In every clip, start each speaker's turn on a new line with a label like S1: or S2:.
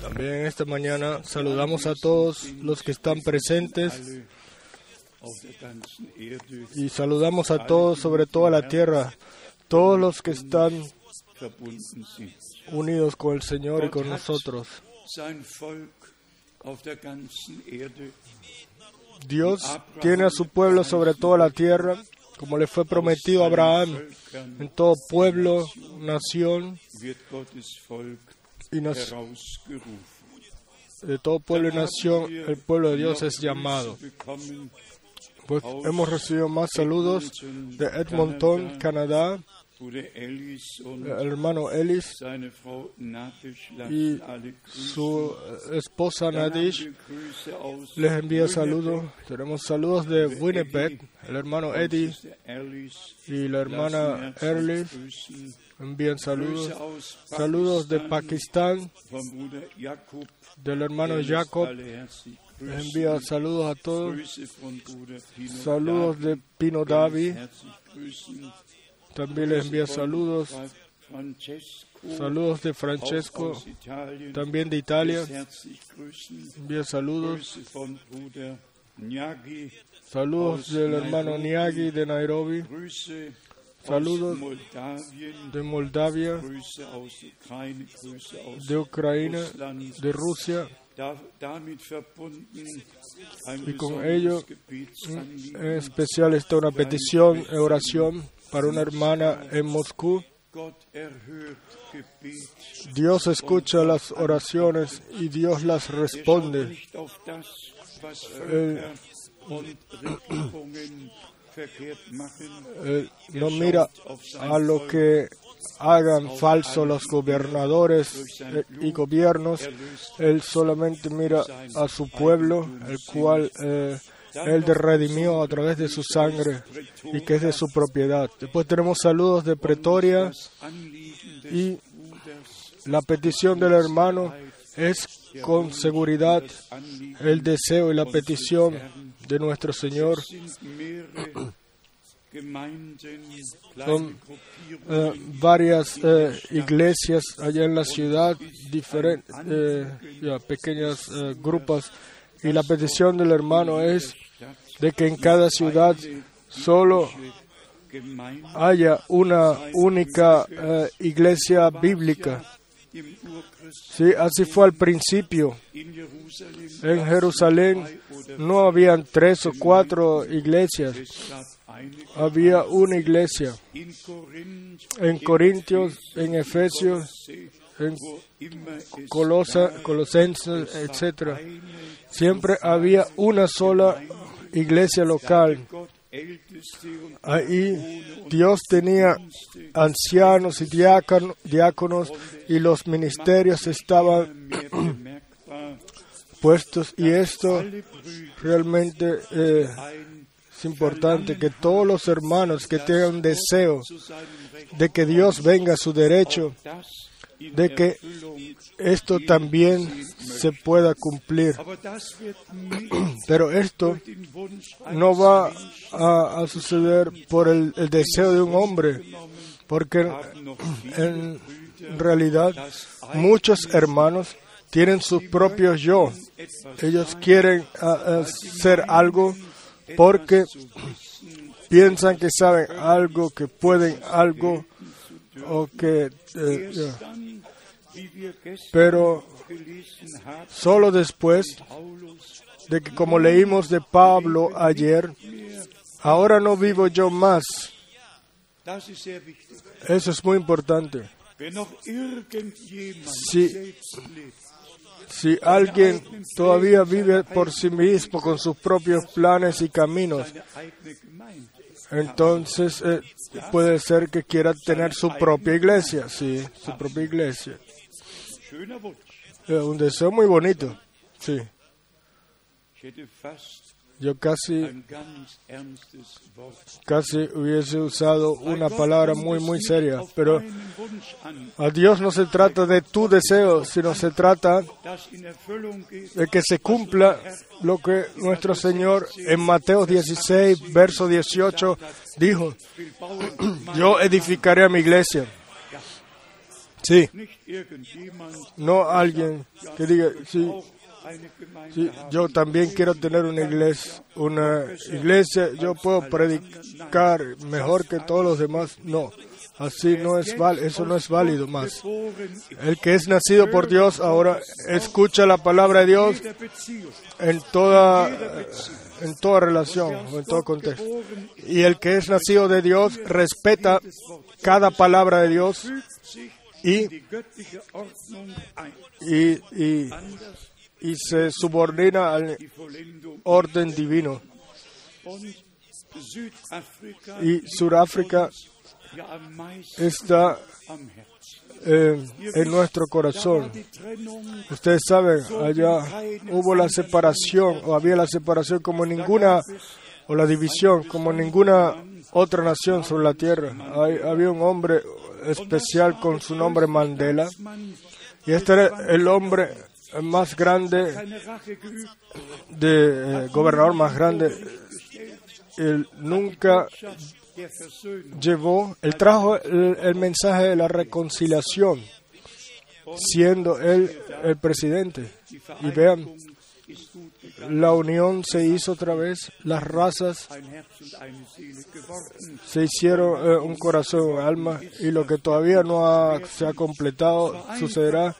S1: También esta mañana saludamos a todos los que están presentes y saludamos a todos sobre toda la tierra, todos los que están unidos con el Señor y con nosotros. Dios tiene a su pueblo sobre toda la tierra, como le fue prometido a Abraham, en todo pueblo, nación y nación. De todo pueblo y nación, el pueblo de Dios es llamado. Pues hemos recibido más saludos de Edmonton, Canadá, el hermano Ellis y su esposa Nadish les envía saludos. Tenemos saludos de Winnipeg, el hermano Eddie y la hermana Erlis envían saludos. Saludos de Pakistán, del hermano Jacob. Les envía saludos a todos. Saludos de Pino Davi. También les envía saludos. Saludos de Francesco, también de Italia. Envía saludos. Saludos del hermano Niagi de Nairobi. Saludos de Moldavia, de Ucrania, de Rusia. Y con ello, en especial está una petición, oración para una hermana en Moscú. Dios escucha las oraciones y Dios las responde. Eh, eh, no mira a lo que hagan falso los gobernadores eh, y gobiernos. Él solamente mira a su pueblo, el cual eh, él redimió a través de su sangre y que es de su propiedad. Después tenemos saludos de Pretoria y la petición del hermano es con seguridad el deseo y la petición de nuestro Señor. Son eh, varias eh, iglesias allá en la ciudad, diferentes, eh, pequeñas grupos, y la petición del hermano es de que en cada ciudad solo haya una única iglesia bíblica. Sí, así fue al principio. En Jerusalén no habían tres o cuatro iglesias, había una iglesia. En Corintios, en Efesios, en Colosenses, etc. Siempre había una sola iglesia local. Ahí Dios tenía ancianos y diáconos y los ministerios estaban puestos y esto realmente eh, es importante que todos los hermanos que tengan deseo de que Dios venga a su derecho, de que esto también se pueda cumplir. Pero esto no va a, suceder por el, deseo de un hombre, porque en realidad muchos hermanos tienen sus propios yo. Ellos quieren hacer algo porque piensan que saben algo, que pueden algo o que... Eh, pero solo después de que, como leímos de Pablo ayer, ahora no vivo yo más. Eso es muy importante. Si, si alguien todavía vive por sí mismo con sus propios planes y caminos, entonces eh, puede ser que quiera tener su propia iglesia, sí, su propia iglesia. un deseo muy bonito, sí. Yo casi, casi hubiese usado una palabra muy, muy seria, pero a Dios no se trata de tu deseo, sino se trata de que se cumpla lo que nuestro Señor en Mateo 16, verso 18 dijo, yo edificaré a mi iglesia. Sí, no alguien que diga, sí, yo también quiero tener una iglesia, una iglesia, yo puedo predicar mejor que todos los demás. No, así no es eso no es válido más. El que es nacido por Dios ahora escucha la palabra de Dios en toda en toda relación en todo contexto. Y el que es nacido de Dios respeta cada palabra de Dios y, y, y se subordina al orden divino. Y Sudáfrica está eh, en nuestro corazón. Ustedes saben, allá hubo la separación, o había la separación como ninguna, o la división como ninguna otra nación sobre la tierra. Hay, había un hombre especial con su nombre Mandela, y este era el hombre más grande, de eh, gobernador más grande. Él nunca llevó, él trajo el, mensaje de la reconciliación, siendo él el presidente. Y vean, la unión se hizo otra vez, las razas se hicieron eh, un corazón, un alma, y lo que todavía no se ha completado sucederá,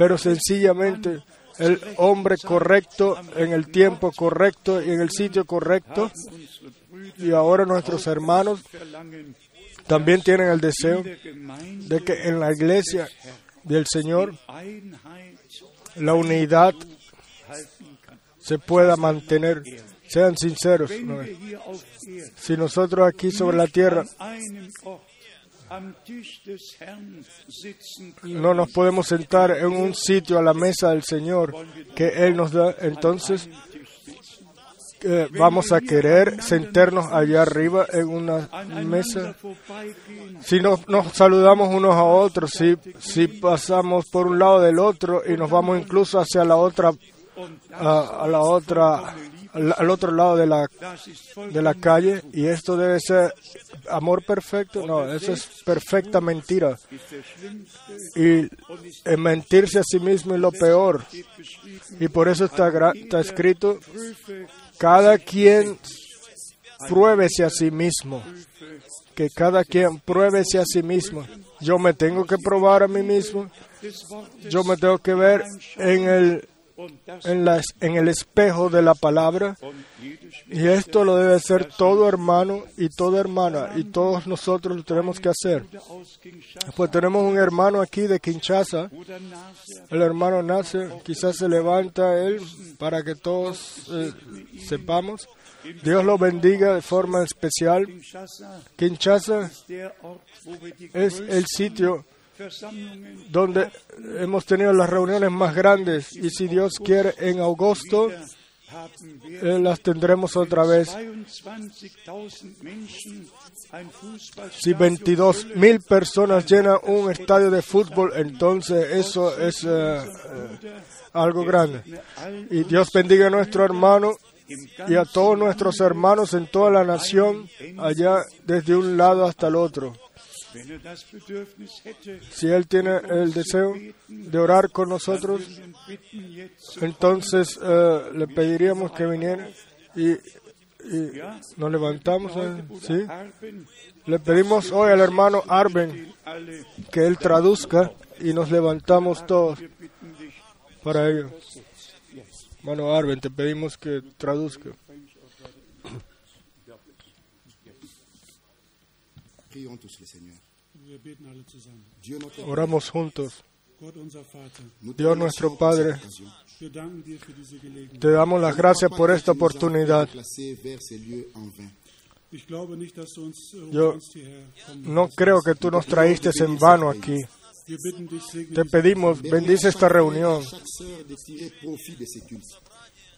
S1: pero sencillamente el hombre correcto en el tiempo correcto y en el sitio correcto y ahora nuestros hermanos también tienen el deseo de que en la iglesia del Señor la unidad se pueda mantener. Sean sinceros. Si nosotros aquí sobre la tierra no nos podemos sentar en un sitio a la mesa del Señor que Él nos da, entonces vamos a querer sentarnos allá arriba en una mesa. Si nos, nos saludamos unos a otros, si, si pasamos por un lado del otro y nos vamos incluso hacia la otra, a, la otra, al, otro lado de la, de la calle, y esto debe ser amor perfecto, no, eso es perfecta mentira. Y mentirse a sí mismo es lo peor. Y por eso está, está escrito cada quien pruébese a sí mismo. Que cada quien pruébese a sí mismo. Yo me tengo que probar a mí mismo. Yo me tengo que ver en el, en, en el espejo de la palabra. Y esto lo debe hacer todo hermano y toda hermana. Y todos nosotros lo tenemos que hacer. Pues tenemos un hermano aquí de Kinshasa. El hermano nace. Quizás se levanta él para que todos eh, sepamos. Dios lo bendiga de forma especial. Kinshasa es el sitio donde hemos tenido las reuniones más grandes y si Dios quiere en agosto eh, las tendremos otra vez. Si 22 mil personas llenan un estadio de fútbol, entonces eso es eh, eh, algo grande. Y Dios bendiga a nuestro hermano y a todos nuestros hermanos en toda la nación, allá desde un lado hasta el otro. Si Él tiene el deseo de orar con nosotros, entonces eh, le pediríamos que viniera y, nos levantamos. Eh, ¿sí? Le pedimos hoy al hermano Arben que él traduzca y nos levantamos todos para ello. Hermano Arben, te pedimos que traduzca. Oramos juntos. Dios nuestro Padre, te damos las gracias por esta oportunidad. Yo no creo que tú nos traíste en vano aquí. Te pedimos, bendice esta reunión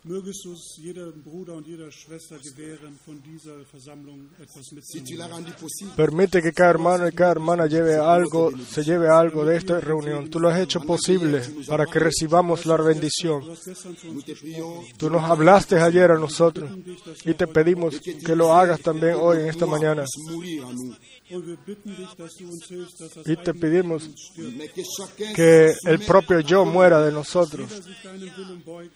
S2: Mögest du es jedem Bruder und jeder Schwester gewähren, von dieser Versammlung etwas
S3: Si tu l'as
S2: mitzunehmen.
S3: rendu possible,
S1: Permite que cada hermano y cada hermana lleve algo, se lleve algo de esta reunión. Tú lo has hecho posible para que recibamos la bendición. Tú nos hablaste ayer a nosotros y te pedimos que lo hagas también hoy en esta mañana. Y te pedimos
S3: que
S1: el propio yo muera de nosotros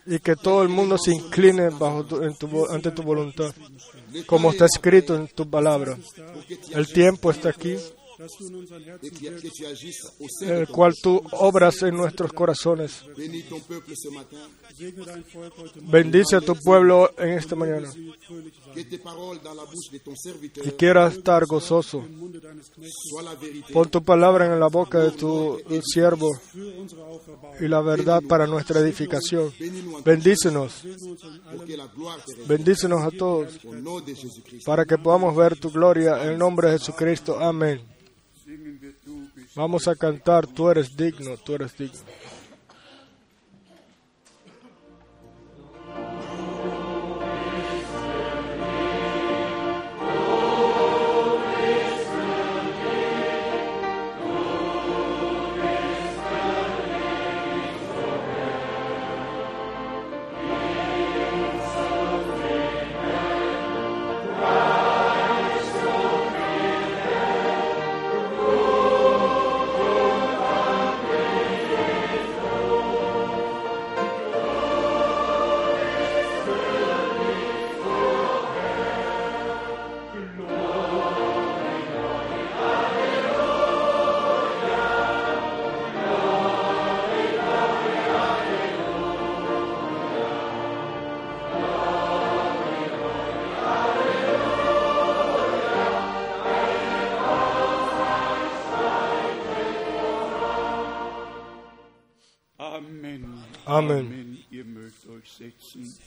S1: y que todo el mundo se incline bajo tu- en tu vo- ante tu voluntad, como está escrito en tu palabra. El tiempo está aquí, en el cual tú obras en nuestros corazones. Bendice a tu pueblo en esta mañana y quiera estar gozoso. Pon tu palabra en la boca de tu siervo y la verdad para nuestra edificación. Bendícenos, bendícenos a todos para que podamos ver tu gloria en el nombre de Jesucristo. Amén.
S2: singen wir du bist.
S1: Vamos a cantar, tú eres digno, tú eres digno.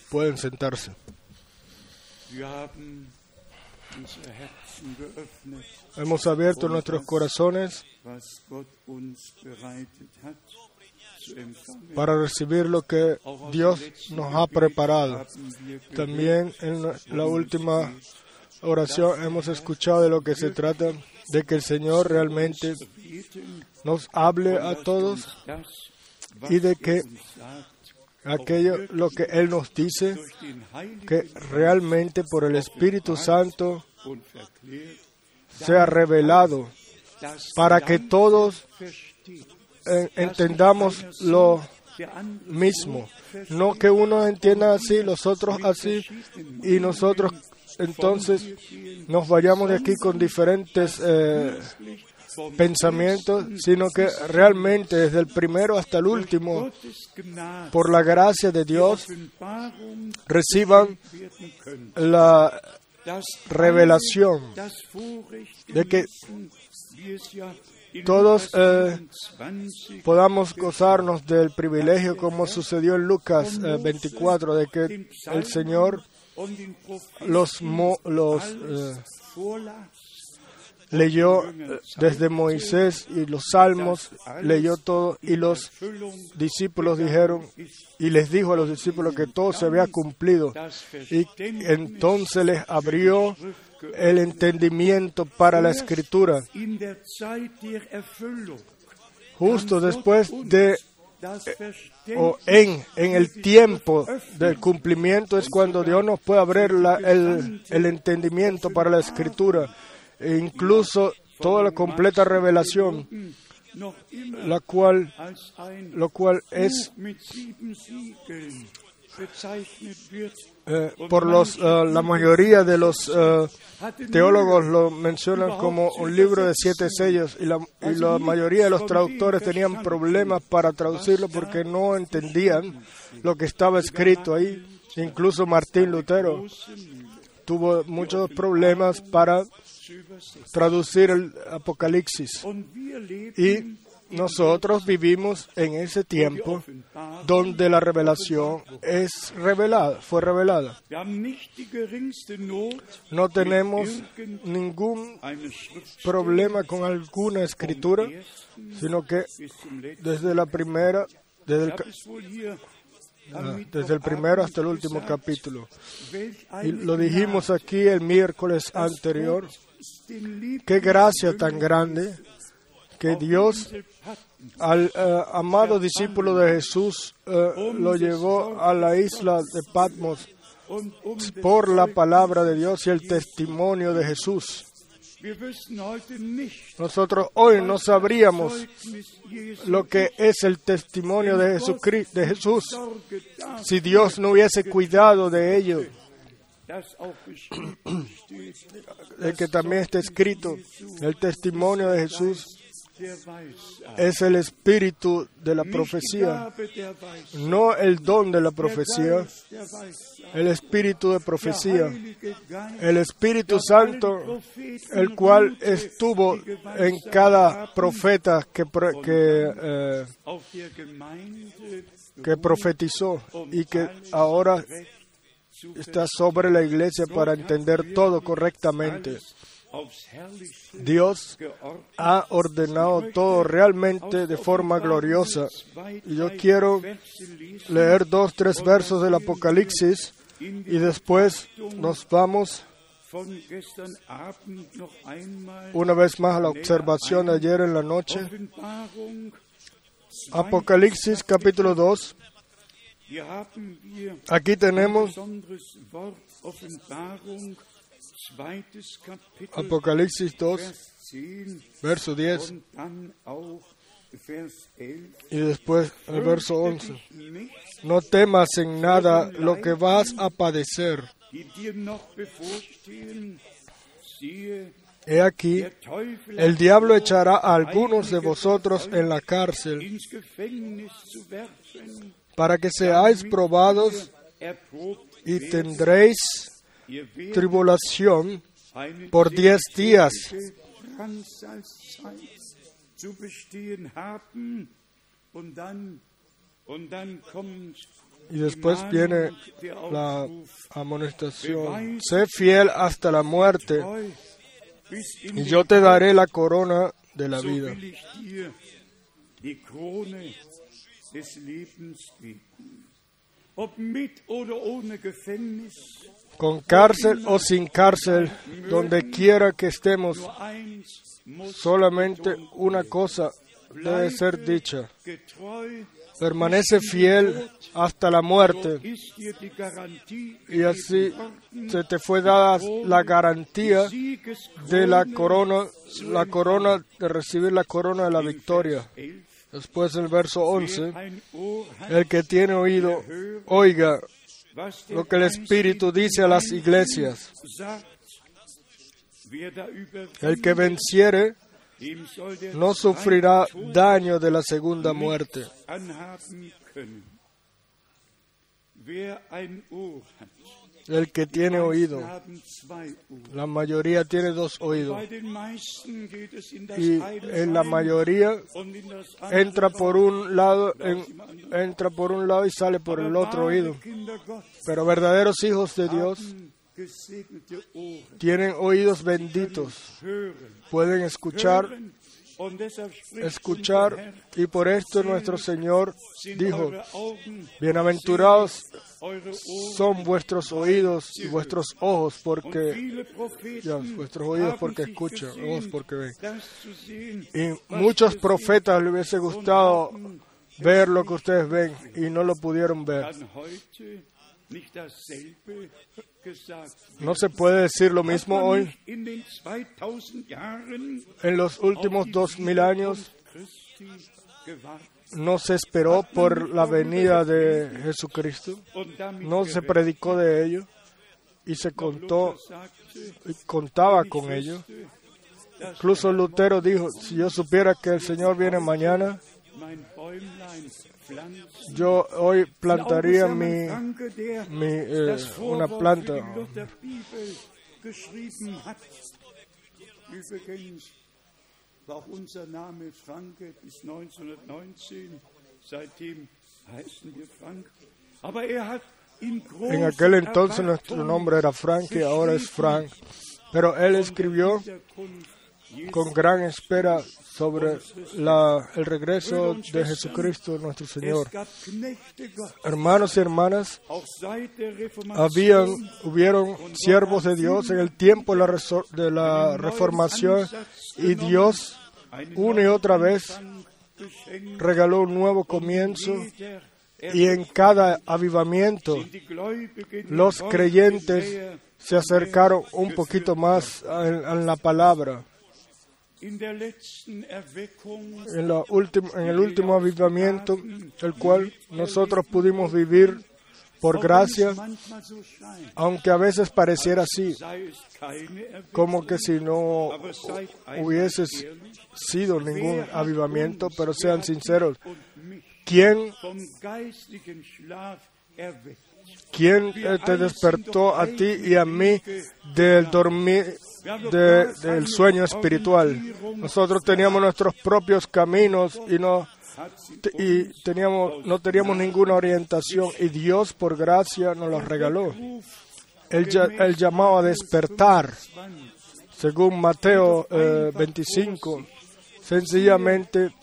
S1: Pueden sentarse. Hemos abierto nuestros corazones para recibir lo que Dios nos ha preparado. También en la última oración hemos escuchado de lo que se trata, de que el Señor realmente nos hable a todos y de que aquello, lo que Él nos dice, que realmente por el Espíritu Santo sea revelado para que todos entendamos lo mismo. No que unos entiendan así, los otros así, y nosotros entonces nos vayamos de aquí con diferentes eh, pensamientos, sino que realmente desde el primero hasta el último, por la gracia de Dios, reciban la revelación de que todos, eh,
S2: 24
S1: podamos gozarnos del privilegio como sucedió en Lucas eh, 24, de que el Señor los, eh, leyó eh, desde Moisés y los salmos, leyó todo y los discípulos dijeron y les dijo a los discípulos que todo se había cumplido y entonces les abrió el entendimiento para la escritura. Justo después de
S2: das
S1: o en, en el tiempo del cumplimiento es cuando Dios nos puede abrir el, el entendimiento para la escritura e incluso toda la completa revelación, la cual, lo cual es eh, por los, eh, la mayoría de los
S2: hatte
S1: teólogos lo mencionan como un libro de siete sellos y la, y la mayoría de los traductores tenían problemas para traducirlo porque no entendían lo que estaba escrito ahí. Incluso Martín Lutero tuvo muchos problemas para. Traducir el Apocalipsis. Y nosotros vivimos en ese tiempo donde la revelación es revelada, fue revelada. No tenemos ningún problema con alguna escritura, sino que desde la primera, desde el, ah, desde el primero hasta el último capítulo. Y lo dijimos aquí el miércoles anterior. Qué gracia tan grande que Dios al eh, amado discípulo de Jesús eh, lo llevó a la isla de Patmos por la palabra de Dios y el testimonio de Jesús. Nosotros hoy no sabríamos lo que es el testimonio de, de Jesús si Dios no hubiese cuidado de ello. Que también está escrito el testimonio de Jesús es el espíritu de la profecía, no el don de la profecía, el espíritu de profecía, el Espíritu Santo, el cual estuvo en cada profeta que, que, eh, que profetizó y que ahora está sobre la iglesia para entender todo correctamente. Dios ha ordenado todo realmente de forma gloriosa. Y yo quiero leer dos, tres versos del Apocalipsis y después nos vamos una vez más a la observación de ayer en la noche. Apocalipsis capítulo 2. Aquí tenemos Apocalipsis 2, verso 10. Y después el verso 11. No temas en nada lo que vas a padecer. He aquí, el diablo echará a algunos de vosotros en la cárcel para que seáis probados y tendréis tribulación por diez días. Y después viene la amonestación. Sé fiel hasta la muerte y yo te daré la corona de la vida. Con cárcel o sin cárcel, donde quiera que estemos, solamente una cosa debe ser dicha. Permanece fiel hasta la muerte. Y así se te fue dada la garantía de la corona, la corona de recibir la corona de la victoria. Después el verso 11, el que tiene oído, oiga lo que el Espíritu dice a las iglesias. El que venciere no sufrirá daño de la segunda muerte. El que tiene oído, la mayoría tiene dos oídos. Y en la mayoría entra por un lado, entra por un lado y sale por el otro oído. Pero verdaderos hijos de Dios tienen oídos benditos, pueden escuchar, escuchar, y por esto nuestro Señor dijo, bienaventurados son vuestros oídos y vuestros ojos porque vuestros oídos porque escuchan, ojos porque ven. Y muchos profetas le hubiese gustado ver lo que ustedes ven y no lo pudieron ver. No se puede decir lo mismo hoy. En los últimos dos mil años no se esperó por la venida de Jesucristo, no se predicó de ello y se contó, y contaba con ello. Incluso Lutero dijo, si yo supiera que el Señor viene mañana, yo hoy plantaría mi, mi eh, una planta. war unser Name Franke bis 1919. Seitdem heißen wir Frank. Aber er hat en aquel entonces nuestro nombre era Frank y ahora es Frank. Pero él escribió con gran espera sobre la- el regreso de Jesucristo nuestro Señor. Hermanos y hermanas, habían, hubieron siervos de Dios en el tiempo de la, reformación y Dios una y otra vez regaló un nuevo comienzo y en cada avivamiento los creyentes se acercaron un poquito más en la palabra. En, la última- en el último avivamiento, el cual nosotros pudimos vivir por gracia, aunque a veces pareciera así, como que si no hubiese sido ningún avivamiento, pero sean sinceros, ¿quién, quién te despertó a ti y a mí del dormir, de- del sueño espiritual? Nosotros teníamos nuestros propios caminos y no y teníamos, no teníamos ninguna orientación y Dios por gracia nos los regaló. El, lla- el llamado a despertar,
S2: 20,
S1: según Mateo eh, 25, sencillamente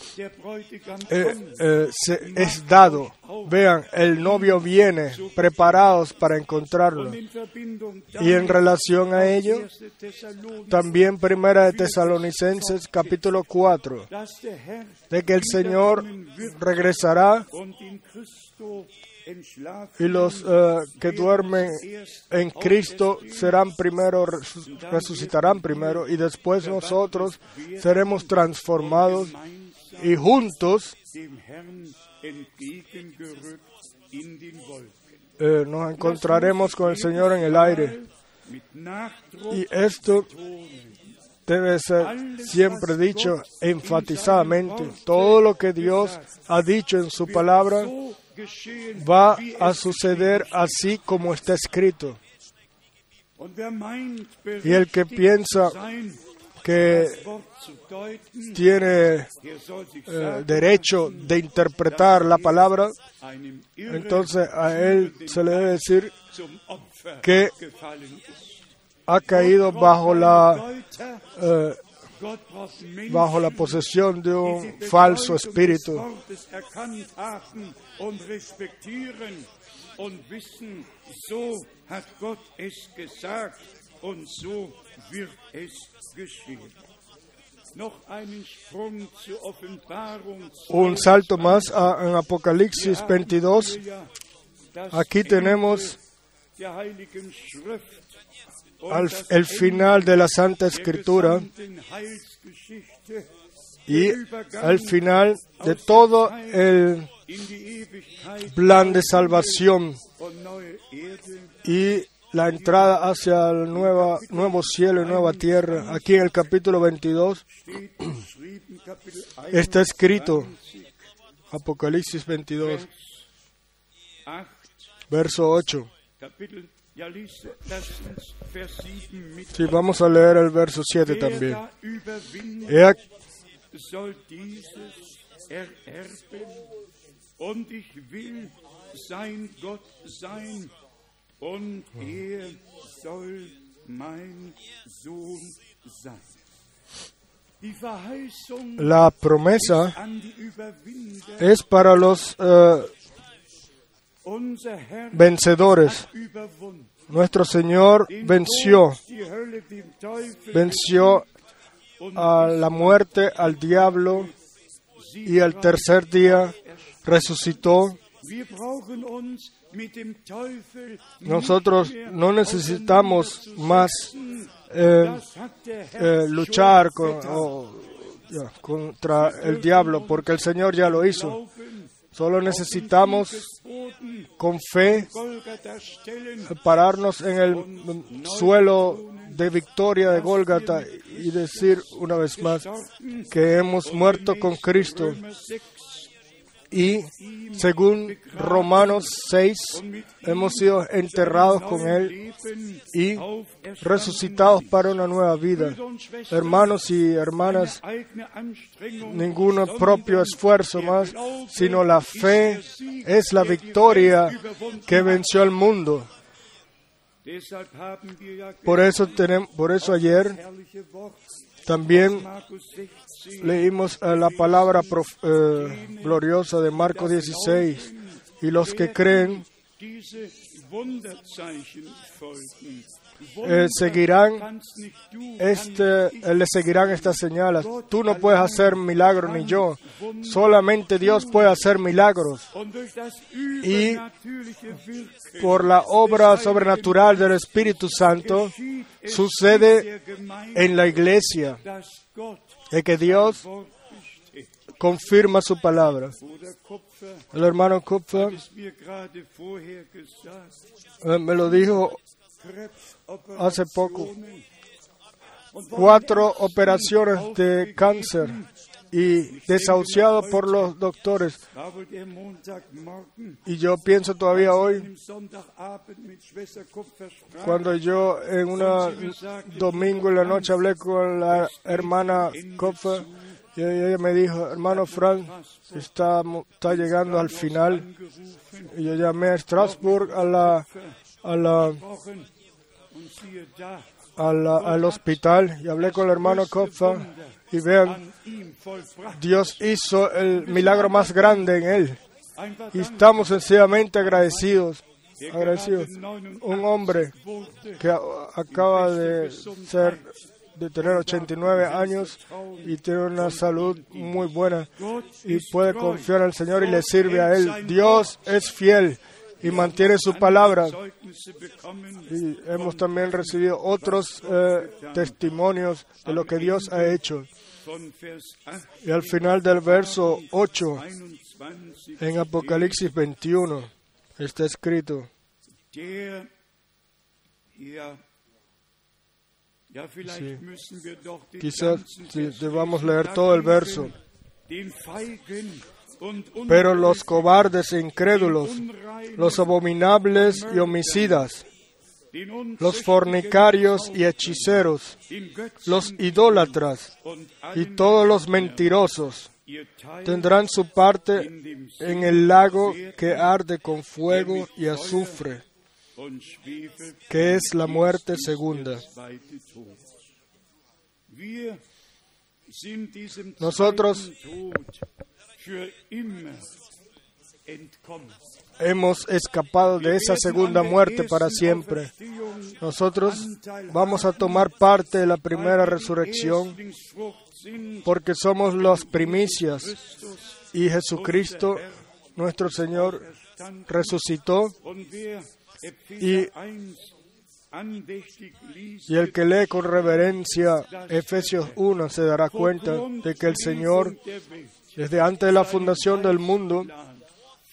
S1: eh, eh, se es dado. Vean, el novio viene, preparados para encontrarlo. Y en relación a ello,
S2: 1. Thessalonicher,
S1: también Primera de Tesalonicenses capítulo 4,
S2: dass der Herr
S1: de que el Señor regresará y los eh, que duermen en Cristo serán primero, resu- resucitarán primero y después nosotros seremos transformados y juntos eh, nos encontraremos con el Señor en el aire. Y esto debe ser siempre dicho enfatizadamente. Todo lo que Dios ha dicho en su palabra va a suceder así como está escrito. Y el que piensa que tiene eh, derecho de interpretar la palabra, entonces a él se le debe decir que ha caído bajo la, eh, bajo la posesión de un falso espíritu. Un salto más a- en Apocalipsis 22. Aquí tenemos al- el final de la Santa Escritura y al final de todo el plan de salvación y la entrada hacia el nueva, nuevo cielo y nueva tierra. Aquí en el capítulo 22
S2: steht geschrieben, Kapitel 1,
S1: está escrito, Apocalipsis 22,
S2: 8,
S1: verso 8.
S2: Kapitel, ja, lies das ins Vers 7 mit.
S1: Sí, vamos a leer el verso 7
S2: Wer
S1: también.
S2: er
S1: la promesa es para los
S2: Herr
S1: vencedores. Nuestro Señor venció, venció a la muerte, al diablo y al tercer día resucitó. Nosotros no necesitamos más eh, eh, luchar
S2: schon
S1: con-
S2: getan.
S1: o, ya, contra el diablo porque el Señor ya lo hizo. Solo necesitamos con fe pararnos en el suelo de victoria de Gólgata y decir una vez más que hemos muerto con Cristo.
S2: Römer 6,
S1: y según Romanos 6 hemos sido enterrados con Él y resucitados para una nueva vida. Hermanos y hermanas, ningún propio esfuerzo más, sino la fe es la victoria que venció al mundo. Por eso, tenemos, por eso ayer También
S2: Markus 16,
S1: leímos eh, la palabra eh, gloriosa de Marcos 16. Y los que creen eh, seguirán este, eh, le seguirán estas señales. Tú no puedes hacer milagros ni yo. Solamente Dios puede hacer milagros. Y por la obra sobrenatural del Espíritu Santo sucede en la iglesia es que Dios confirma su palabra. El hermano Kupfer eh, me lo dijo hace poco. Cuatro operaciones de cáncer y desahuciado por los doctores. Y yo pienso todavía hoy, cuando yo en un domingo en la noche hablé con la hermana Kopfer, y ella me dijo, hermano Frank, está, está llegando al final. Y yo llamé a Strasbourg a la, a la, a la- al hospital y hablé con el hermano Kopfer y vean. Dios hizo el milagro más grande en él. Y estamos sencillamente agradecidos, agradecidos.
S2: gerade 89
S1: Un hombre que acaba de ser, de tener 89 años y tiene una salud muy buena y puede confiar al Señor y le sirve a Él. Dios es fiel y mantiene su palabra. Y hemos también recibido otros eh, testimonios de lo que Dios ha hecho.
S2: von Vers 8,
S1: Y al final del verso 8
S2: 21,
S1: en Apocalipsis 21 está escrito, Sí. quizás debamos leer todo el verso. Pero los cobardes e incrédulos, los abominables y homicidas, los fornicarios y hechiceros, los idólatras y todos los mentirosos tendrán su parte en el lago que arde con fuego y azufre, que es la muerte segunda. Nosotros hemos escapado de esa segunda muerte para siempre. Nosotros vamos a tomar parte de la primera resurrección porque somos las primicias. Y Jesucristo, nuestro Señor, resucitó. Y, y el que lee con reverencia Efesios 1 se dará cuenta de que el Señor, desde antes de la fundación del mundo,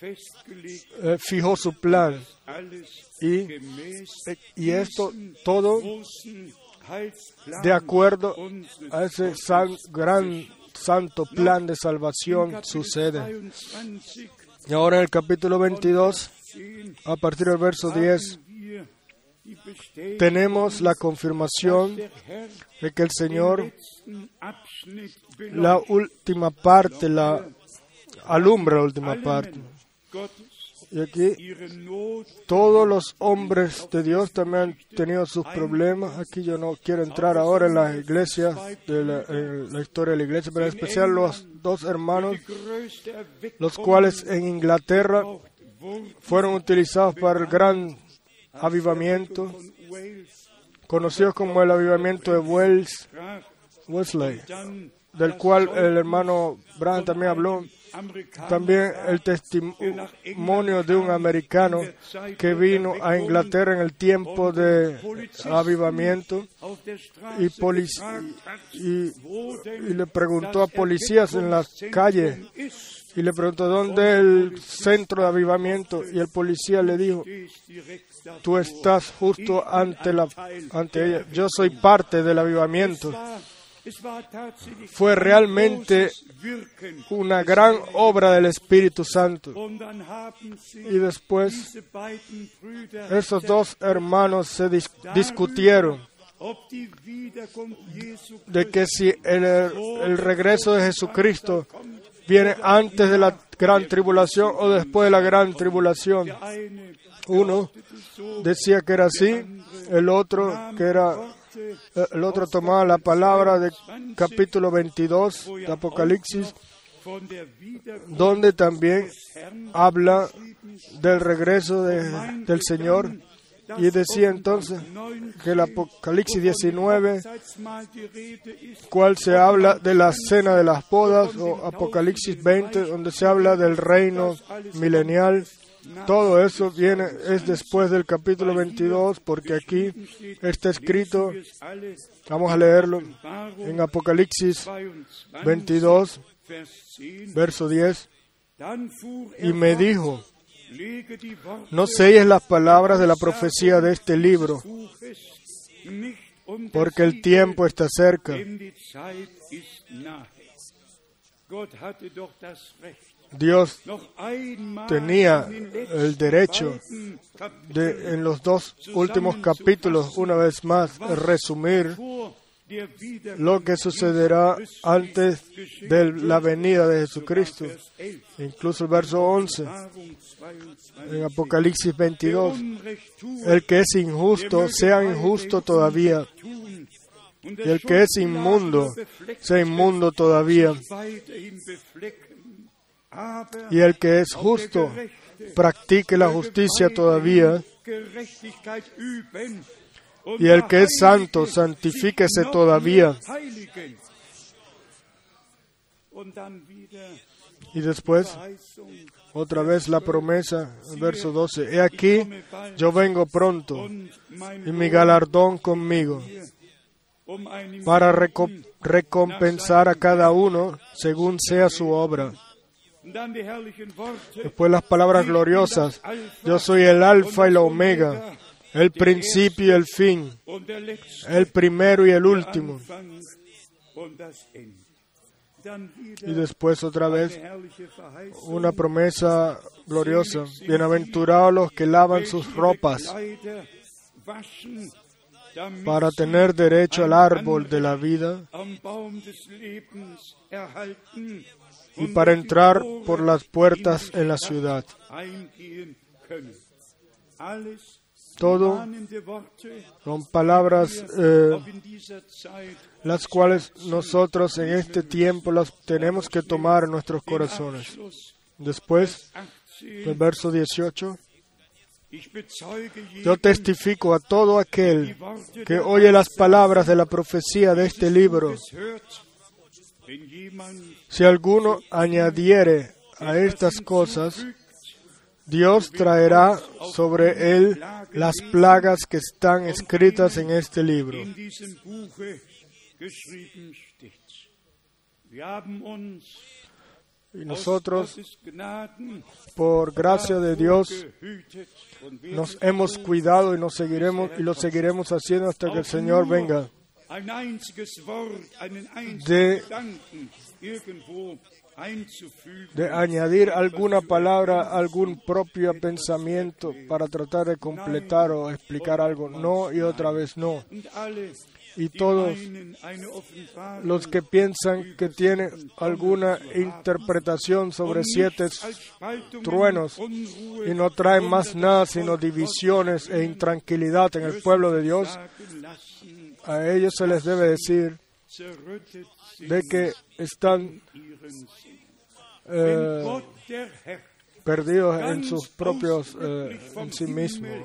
S1: eh, fijó su plan y, y esto todo de acuerdo a ese gran santo plan de salvación sucede. Y ahora en el capítulo 22, a partir del verso 10, tenemos la confirmación de que el Señor, la última parte, la alumbra la última parte. Y aquí todos los hombres de Dios también han tenido sus problemas. Aquí yo no quiero entrar ahora en las iglesias, de la, la historia de la iglesia, pero en especial los dos hermanos, los cuales en Inglaterra fueron utilizados para el gran avivamiento, conocidos como el avivamiento de Wells, Wesley, del cual el hermano Branham también habló. También el testimonio de un americano que vino a Inglaterra en el tiempo de avivamiento y, y, y le preguntó a policías en las calles y le preguntó dónde el centro de avivamiento y el policía le dijo tú estás justo ante la ante ella yo soy parte del avivamiento fue realmente una gran obra del Espíritu Santo. Y después esos dos hermanos se dis- discutieron de que si el, el regreso de Jesucristo viene antes de la gran tribulación o después de la gran tribulación. Uno decía que era así, el otro que era el otro tomaba la palabra de capítulo 22 de Apocalipsis, donde también habla del regreso de- del Señor. Y decía entonces que el Apocalipsis 19,
S2: Hochzeitsmahl die Rede ist,
S1: cual se habla de la cena de las bodas, o Apocalipsis 20, donde se habla del reino milenial. Todo eso viene, es después del capítulo 22, porque aquí está escrito, vamos a leerlo, en Apocalipsis
S2: 22,
S1: 22,
S2: Vers 10.
S1: verso 10,
S2: Dann fuhr er
S1: y me dijo, no selles las palabras de la profecía de este libro, porque el tiempo está cerca. Dios tenía el derecho de, en los dos últimos capítulos, una vez más, resumir lo que sucederá antes de la venida de Jesucristo.
S2: Vers 11,
S1: Incluso el verso 11
S2: Wahrung 22.
S1: en Apocalipsis
S2: Der
S1: 22.
S2: Unrecht tut,
S1: El que es injusto, sea injusto todavía. Y el que es inmundo, sea inmundo todavía. Y el que es justo, practique la justicia todavía. Y el que es santo, santifíquese todavía. Y después, otra vez la promesa, verso 12. He aquí, yo vengo pronto y mi galardón conmigo para reco- recompensar a cada uno según sea su obra. Después las palabras gloriosas. Yo soy el alfa y la omega, el principio y el fin, el primero y el último. Y después otra vez una promesa gloriosa. Bienaventurados los que lavan sus ropas para tener derecho al árbol de la vida y para entrar por las puertas en la ciudad. Todo son palabras eh, las cuales nosotros en este tiempo las tenemos que tomar en nuestros corazones. Después,
S2: 18.
S1: el verso 18,
S2: Ich bezeuge
S1: yo testifico a todo aquel que oye las palabras de la profecía de este libro. Si alguno añadiere a estas cosas, Dios traerá sobre él las plagas que están escritas en este libro. Y nosotros, por gracia de Dios, nos hemos cuidado y nos seguiremos y lo seguiremos haciendo hasta que el Señor venga. De- añadir alguna palabra, algún propio pensamiento para tratar de completar o explicar algo. No y otra vez no. Y todos los que piensan que tienen alguna interpretación sobre siete truenos y no traen más nada sino divisiones e intranquilidad en el pueblo de Dios, a ellos se les debe decir de que están eh, perdidos en sus propios, eh, en sí mismos.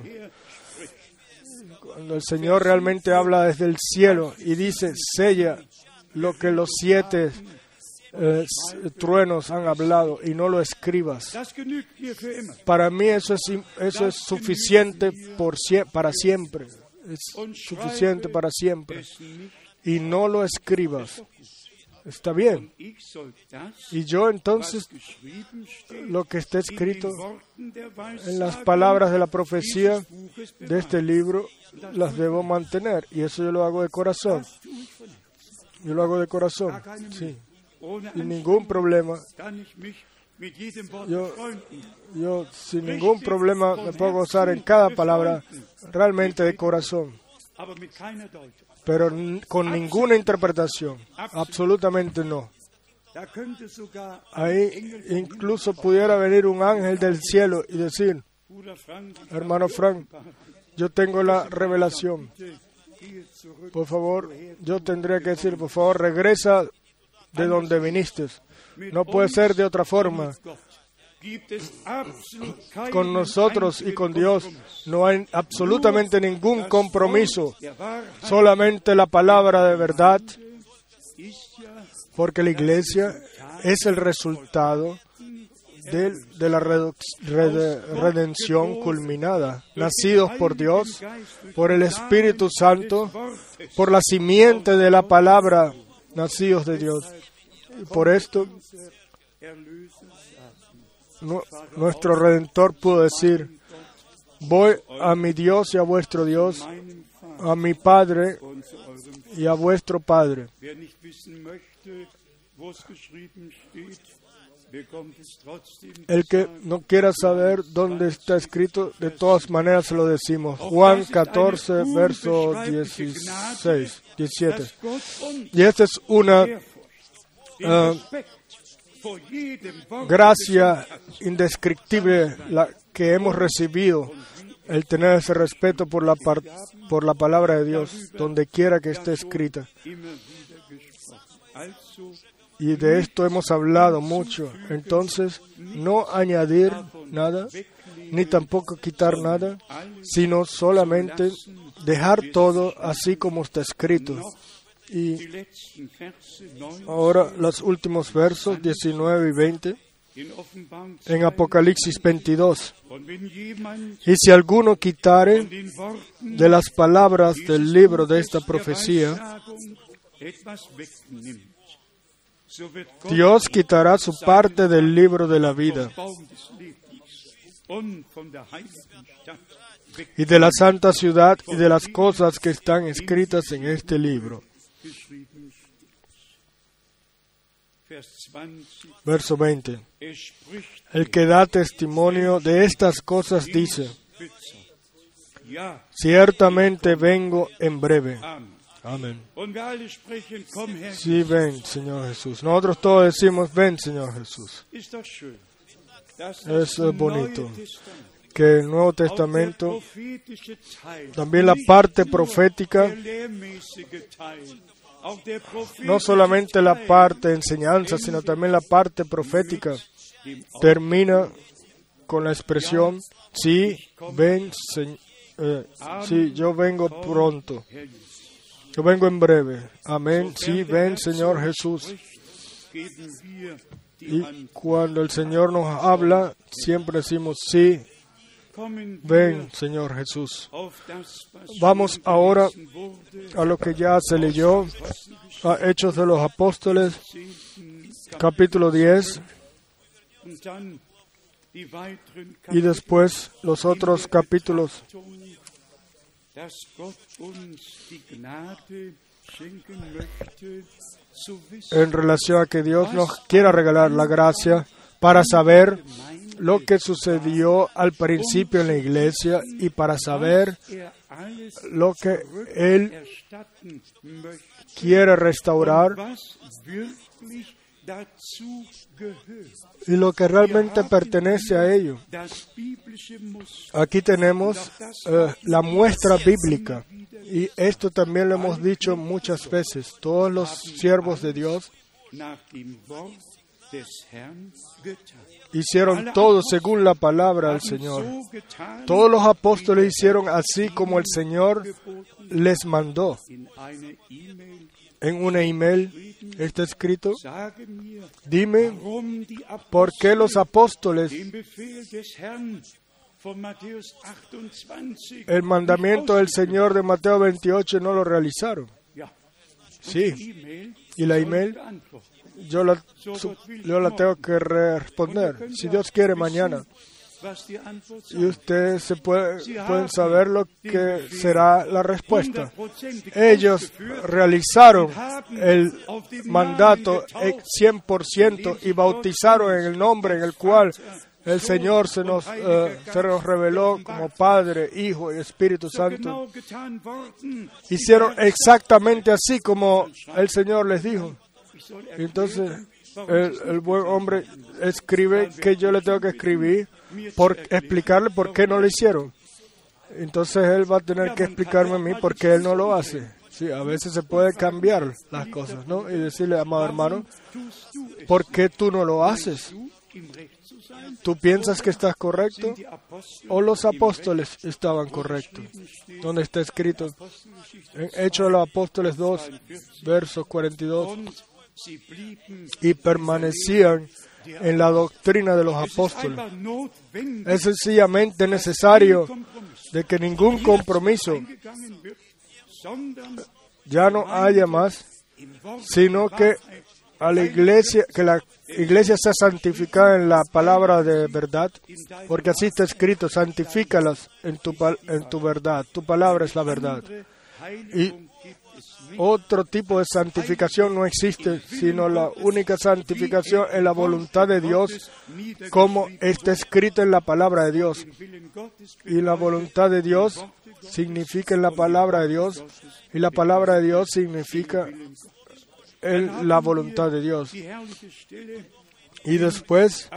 S1: Cuando el Señor realmente habla desde el cielo y dice, sella lo que los siete eh, truenos han hablado y no lo escribas. Para mí eso es, eso es suficiente por para siempre. Es suficiente para siempre. Y no lo escribas. Está bien. Y yo entonces lo que está escrito en las palabras de la profecía de este libro las debo mantener. Y eso yo lo hago de corazón. Yo lo hago de corazón. Sí. Sin ningún problema. Yo-. Yo sin ningún problema me puedo gozar en cada palabra realmente de corazón. Pero con ninguna interpretación. Absolutamente no. Ahí incluso pudiera venir un ángel del cielo y decir, hermano Frank, yo tengo la revelación por favor, yo tendría que decir, por favor, regresa de donde viniste. No puede ser de otra forma. Con nosotros y con Dios no hay absolutamente ningún compromiso, solamente la palabra de verdad, porque la iglesia es el resultado de, de la redención culminada, nacidos por Dios, por el Espíritu Santo, por la simiente de la palabra, nacidos de Dios. Y por esto nu- nuestro Redentor pudo decir, voy a mi Dios y a vuestro Dios, a mi Padre y a vuestro Padre. El que no quiera saber dónde está escrito, de todas maneras se lo decimos. Juan 14, verso 16, 17.
S2: dass Gott uns
S1: Y esta es una
S2: Wort
S1: gracia indescriptible que hemos recibido, el tener ese respeto por la, por la palabra de Dios, donde quiera que esté escrita. Y de esto hemos hablado mucho. Entonces, no añadir nada, ni tampoco quitar nada, sino solamente dejar todo así como está escrito. Y
S2: die letzten Verse 9
S1: ahora los últimos versos 19 y 20
S2: in Offenbarung
S1: en Apocalipsis 22.
S2: Und wenn jemand
S1: Y si alguno quitare de las palabras del libro de esta profecía, Dios quitará su parte del libro de la vida y de la santa ciudad y de las cosas que están escritas en este libro.
S2: Weggeschrieben steht. Vers 20.
S1: Verso 20.
S2: Er
S1: El que da testimonio de estas cosas dice, ciertamente vengo en breve. Amén. Sí, ven, Señor Jesús. Nosotros todos decimos, ven, Señor Jesús. Es bonito. Que el Nuevo Testamento, también la parte profética, no solamente la parte de enseñanza, sino también la parte profética, termina con la expresión, sí, ven, eh, sí, yo vengo pronto. Yo vengo en breve. Amén. Sí, ven, Señor Jesús. Y cuando el Señor nos habla, siempre decimos, sí, ven, Señor Jesús. Vamos ahora A lo que ya se leyó, a Hechos de los Apóstoles, capítulo 10,
S2: und dann die weiteren
S1: y después los otros capítulos en relación a que Dios nos quiera regalar la gracia para saber lo que sucedió al principio en la iglesia y para saber
S2: er
S1: lo que Él quiere restaurar y lo que realmente pertenece a ello. Aquí tenemos eh, la muestra bíblica y esto también lo hemos dicho muchas veces. Todos los siervos de Dios hicieron todo según la palabra del Señor. Todos los apóstoles hicieron así como el Señor les mandó. En una email está escrito, dime por qué los apóstoles
S2: den Befehl des Herrn von Matthäus 28
S1: el mandamiento del Señor de Mateo 28 no lo realizaron. Sí, y la email. Yo la, yo la tengo que responder. Si Dios quiere mañana. Y ustedes se puede- pueden saber lo que será la respuesta. Ellos realizaron el mandato eh, 100% y bautizaron en el nombre en el cual el Señor se nos, eh, se nos reveló como Padre, Hijo y Espíritu Santo. Hicieron exactamente así como el Señor les dijo. Entonces el, buen hombre escribe que yo le tengo que escribir por explicarle por qué no lo hicieron. entonces él va a tener que explicarme a mí por qué él no lo hace. Sí, a veces se puede cambiar las cosas, ¿no? Y decirle, amado hermano, ¿por qué tú no lo haces? ¿Tú piensas que estás correcto? ¿O los apóstoles estaban correctos? ¿Dónde está escrito? En Hechos de los Apóstoles 2, versos 42. Y permanecían en la doctrina de los apóstoles. Es sencillamente necesario de que ningún compromiso ya no haya más, sino que a la iglesia, que la iglesia sea santificada en la palabra de verdad, porque así está escrito, santifícalas en tu, en tu verdad, tu palabra es la verdad. Y otro tipo de santificación no existe, sino la única santificación en la voluntad de Dios, como está escrito en la palabra de Dios. Y la voluntad de Dios significa en la palabra de Dios, y la palabra de Dios significa en la voluntad de Dios. Y después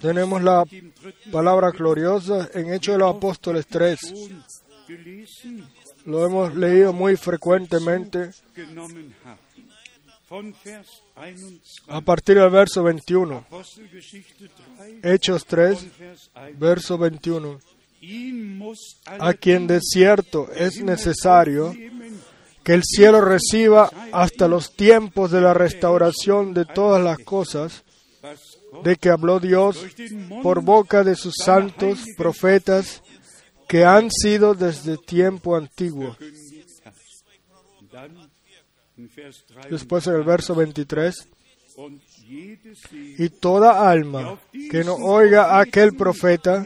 S1: tenemos la palabra gloriosa en Hechos de los Apóstoles 3. Lo hemos leído muy frecuentemente a partir del verso 21. Hechos 3, verso 21. A quien de cierto es necesario que el cielo reciba hasta los tiempos de la restauración de todas las cosas, de que habló Dios por boca de sus santos profetas que han sido desde tiempo antiguo. Después en el verso 23, y toda alma que no oiga a aquel profeta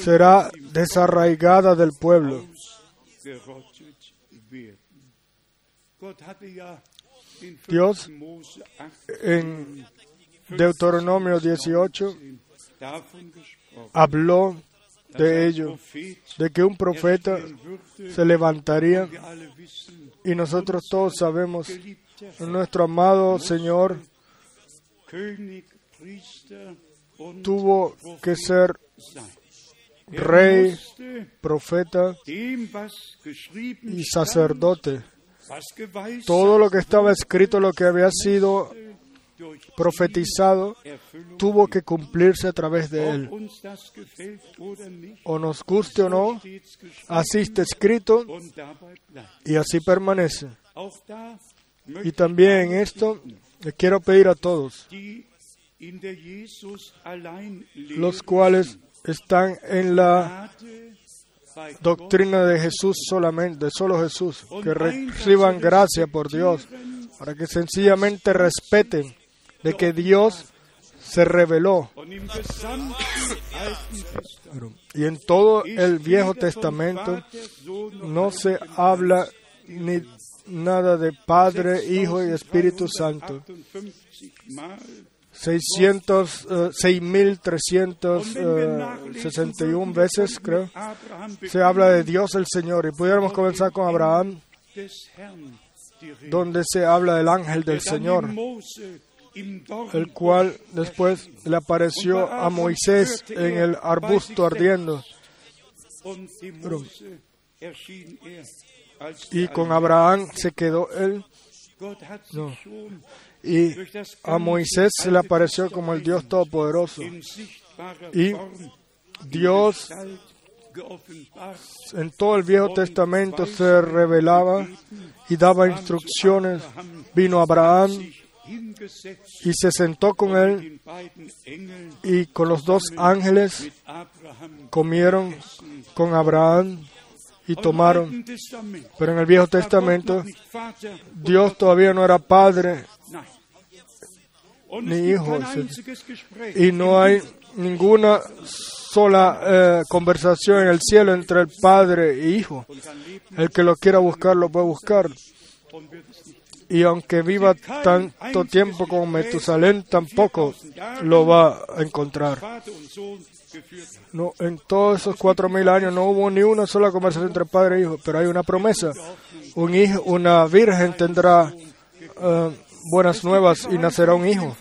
S1: será desarraigada del pueblo. Dios en Deuteronomio 18 habló de ello, de que un profeta se levantaría y nosotros todos sabemos, nuestro amado Señor tuvo que ser rey, profeta y sacerdote. Todo lo que estaba escrito, lo que había sido profetizado tuvo que cumplirse a través de él. O nos guste o no, así está escrito y así permanece. Y también esto le quiero pedir a todos, los cuales están en la doctrina de Jesús solamente, de solo Jesús, que reciban gracia por Dios, para que sencillamente respeten de que Dios se reveló. Y en todo el Viejo Testamento no se habla ni nada de Padre, Hijo y Espíritu Santo. 600, 6.361 veces, creo, se habla de Dios el Señor. Y pudiéramos comenzar con Abraham, donde se habla del ángel del Señor el cual después le apareció a Moisés en el arbusto ardiendo. y con Abraham se quedó él. Y a Moisés se le apareció como el Dios Todopoderoso. Y Dios en todo el Viejo Testamento se revelaba y daba instrucciones. Vino Abraham y se sentó con él y con los dos ángeles comieron con Abraham y tomaron. Pero en el Viejo Testamento Dios todavía no era padre ni hijo. Y no hay ninguna sola eh, conversación en el cielo entre el padre e hijo. El que lo quiera buscar lo puede buscar y aunque viva tanto tiempo como Metusalén, tampoco lo va a encontrar. No, en todos esos cuatro mil años no hubo ni una sola conversación entre padre e hijo, pero hay una promesa. Un hijo, una virgen tendrá eh, buenas nuevas y nacerá un hijo.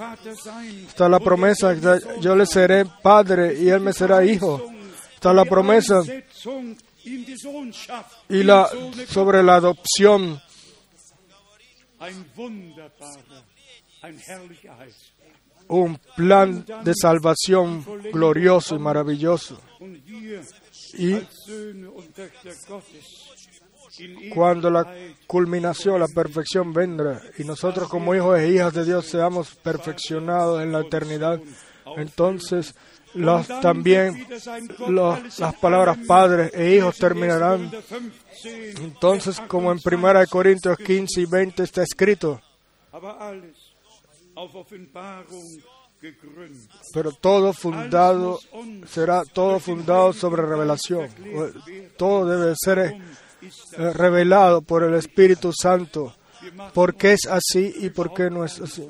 S1: Está la promesa, yo le seré padre y él me será hijo. Está la promesa y la, sobre la adopción. Un plan de salvación glorioso y maravilloso. Y cuando la culminación, la perfección vendrá y nosotros como hijos e hijas de Dios seamos perfeccionados en la eternidad, entonces los, también los- las palabras padres e hijos terminarán.
S2: 15,
S1: Entonces, como en 1 Corintios 15 y 20 está escrito, pero todo fundado será todo fundado sobre revelación. Todo debe ser eh, revelado por el Espíritu Santo. ¿Por qué es así y por qué no es así?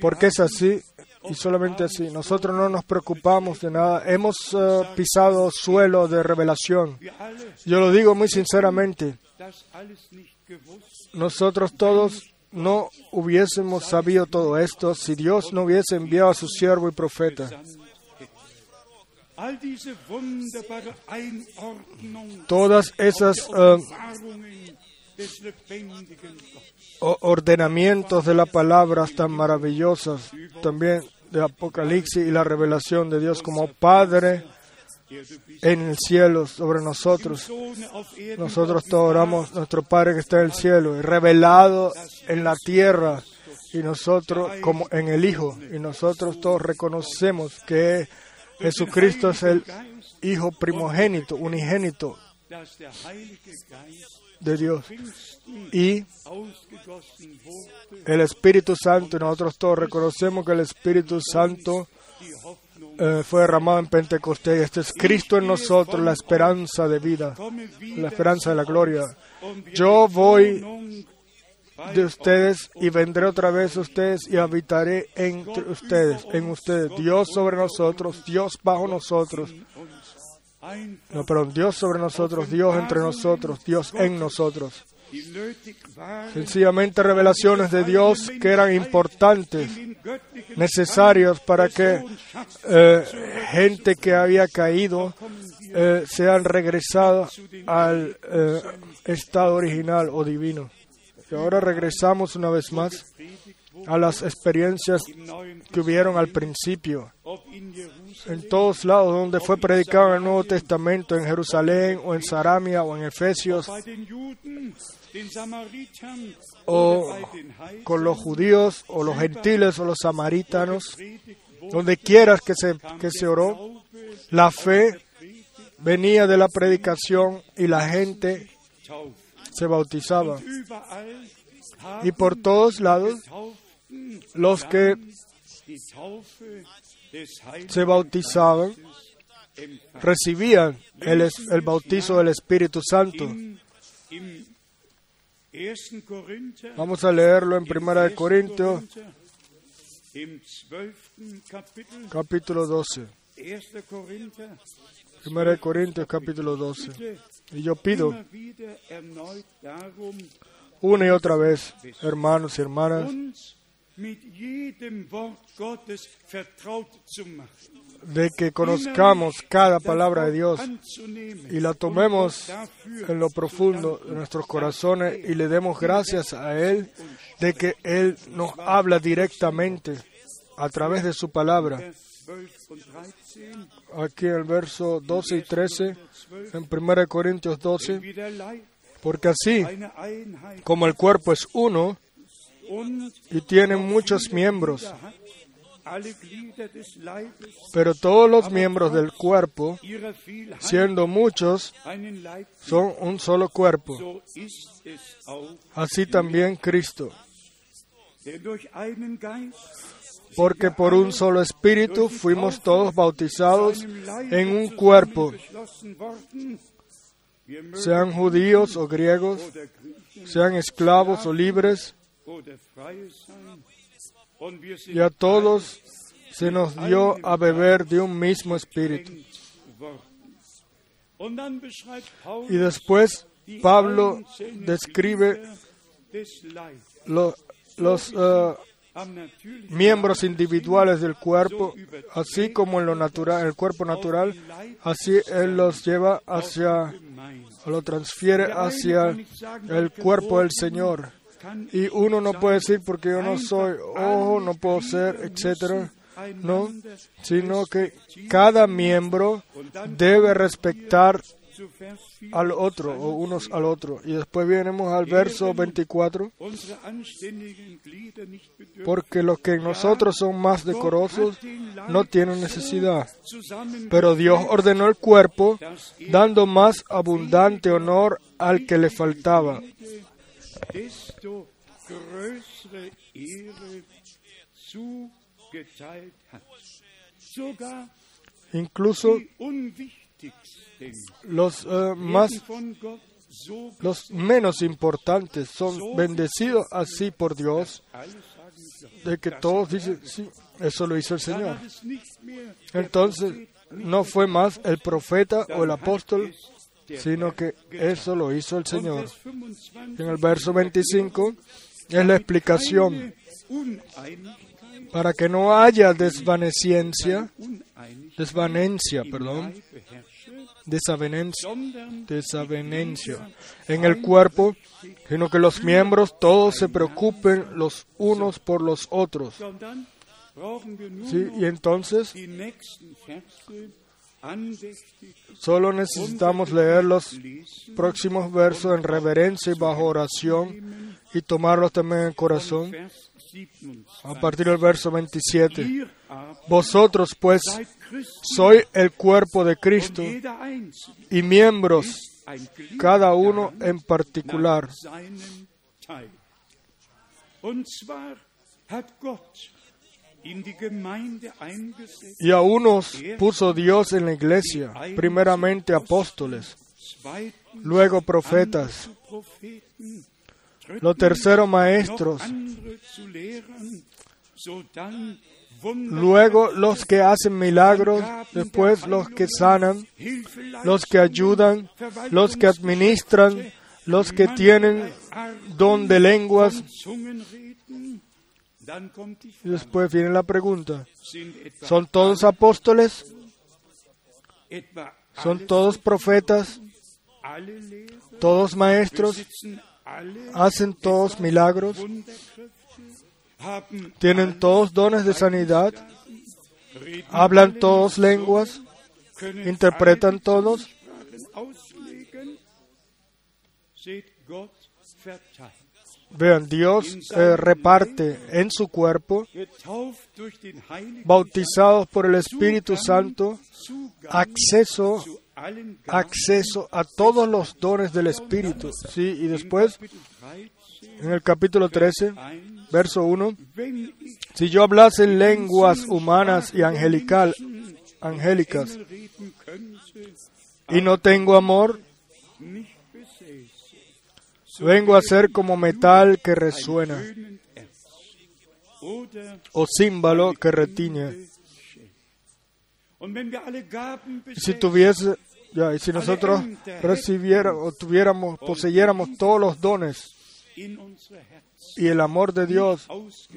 S1: ¿Por qué es así y solamente así? Nosotros no nos preocupamos de nada. Hemos eh, pisado suelo de revelación. Yo lo digo muy sinceramente. Nosotros todos no hubiésemos sabido todo esto si Dios no hubiese enviado a su siervo y profeta. Todas esas eh, Ordenamientos de las palabras tan maravillosas, también de Apocalipsis y la revelación de Dios como Padre en el cielo sobre nosotros. Nosotros todos oramos nuestro Padre que está en el cielo, y revelado en la tierra, y nosotros como en el Hijo, y nosotros todos reconocemos que Jesucristo es el Hijo primogénito, unigénito de Dios, y el Espíritu Santo, nosotros todos reconocemos que el Espíritu Santo eh, fue derramado en Pentecostés, este es Cristo en nosotros, la esperanza de vida, la esperanza de la gloria. Yo voy de ustedes y vendré otra vez a ustedes y habitaré entre ustedes, en ustedes. Dios sobre nosotros, Dios bajo nosotros. No, perdón, Dios sobre nosotros, Dios entre nosotros, Dios en nosotros. Sencillamente revelaciones de Dios que eran importantes, necesarios para que eh, gente que había caído eh, sean regresados al eh, estado original o divino. Y ahora regresamos una vez más a las experiencias que hubieron al principio, en todos lados donde fue predicado en el Nuevo Testamento, en Jerusalén o en Saramia o en Efesios, o con los judíos o los gentiles o los samaritanos, donde quieras que se, que se oró, la fe venía de la predicación y la gente se bautizaba. Y por todos lados, los que se bautizaban recibían el, el bautizo del Espíritu Santo.
S2: Im, im 1. Korinther,
S1: Vamos a leerlo en
S2: im
S1: Primera de
S2: 1.
S1: Corintios,
S2: Korinther, im 12. Kapitel,
S1: capítulo 12.
S2: 1. Korinther,
S1: Primera de Corintios, capítulo 12.
S2: bitte
S1: Y yo pido una y otra vez, hermanos y hermanas, de que conozcamos cada palabra de Dios y la tomemos en lo profundo de nuestros corazones y le demos gracias a Él de que Él nos habla directamente a través de su palabra.
S2: Vers 12 und 13,
S1: Aquí en el verso 12 y 13, en 1 Corintios 12,
S2: wie der Leib
S1: porque así como el cuerpo es uno y tiene muchos miembros, pero todos los miembros del cuerpo, siendo muchos, son un solo cuerpo. Así también Cristo, porque por un solo espíritu fuimos todos bautizados en un cuerpo, sean judíos o griegos, sean esclavos o libres, y a todos se nos dio a beber de un mismo espíritu. Y después Pablo describe los, eh, miembros individuales del cuerpo, así como en lo natural, el cuerpo natural, así Él los lleva hacia, lo transfiere hacia el cuerpo del Señor. Y uno no puede decir porque yo no soy ojo, no puedo ser, etcétera. No, sino que cada miembro debe respetar
S2: Zu Vers 4.
S1: al otro o unos al otro. Y después venimos al verso 24.
S2: Unsere anständigen Glieder nicht bedürfen.
S1: Porque los que en nosotros son más decorosos no tienen necesidad. Pero Dios ordenó el cuerpo, dando más abundante honor al que le faltaba. Incluso los eh, más los menos importantes son bendecidos así por Dios, de que todos dicen, sí, eso lo hizo el Señor. Entonces, no fue más el profeta o el apóstol, sino que eso lo hizo el Señor.
S2: Vers 25
S1: En el verso 25 es la explicación para que no haya desvaneciencia,
S2: Uneinigkeit
S1: desvanencia, perdón, desavenencia, desavenencia en el cuerpo, sino que los miembros todos se preocupen los unos por los otros. ¿Sí? Y entonces solo necesitamos leer los próximos versos en reverencia y bajo oración y tomarlos también en corazón.
S2: Vers 27.
S1: A partir del verso 27.
S2: Ihr aber
S1: Vosotros pues sois el cuerpo de Cristo y miembros, cada uno en particular. Y a unos puso Dios en la iglesia, primeramente apóstoles, luego profetas,
S2: zu Propheten,
S1: lo
S2: drittens
S1: tercero
S2: noch
S1: maestros, luego los que hacen milagros, después los que sanan, los que ayudan, los que administran, los que tienen don de lenguas. Y después viene la pregunta, ¿son todos apóstoles? ¿Son todos profetas? ¿Todos maestros? ¿Hacen todos milagros? ¿Tienen todos dones de sanidad? ¿Hablan todos lenguas? ¿Interpretan todos? Vean, Dios eh, reparte en su cuerpo, bautizados por el Espíritu Santo, acceso, acceso a todos los dones del Espíritu. Sí, y después,
S2: Kapitel 13,
S1: en el capítulo 13,
S2: 1,
S1: verso 1,
S2: wenn ich
S1: si yo hablase en lenguas humanas y angelical, angélicas y no tengo amor, vengo a ser como metal que resuena o címbalo que retiñe. Si tuviese, ya, y si nosotros recibiéramos tuviéramos, poseyéramos todos los dones y el amor de Dios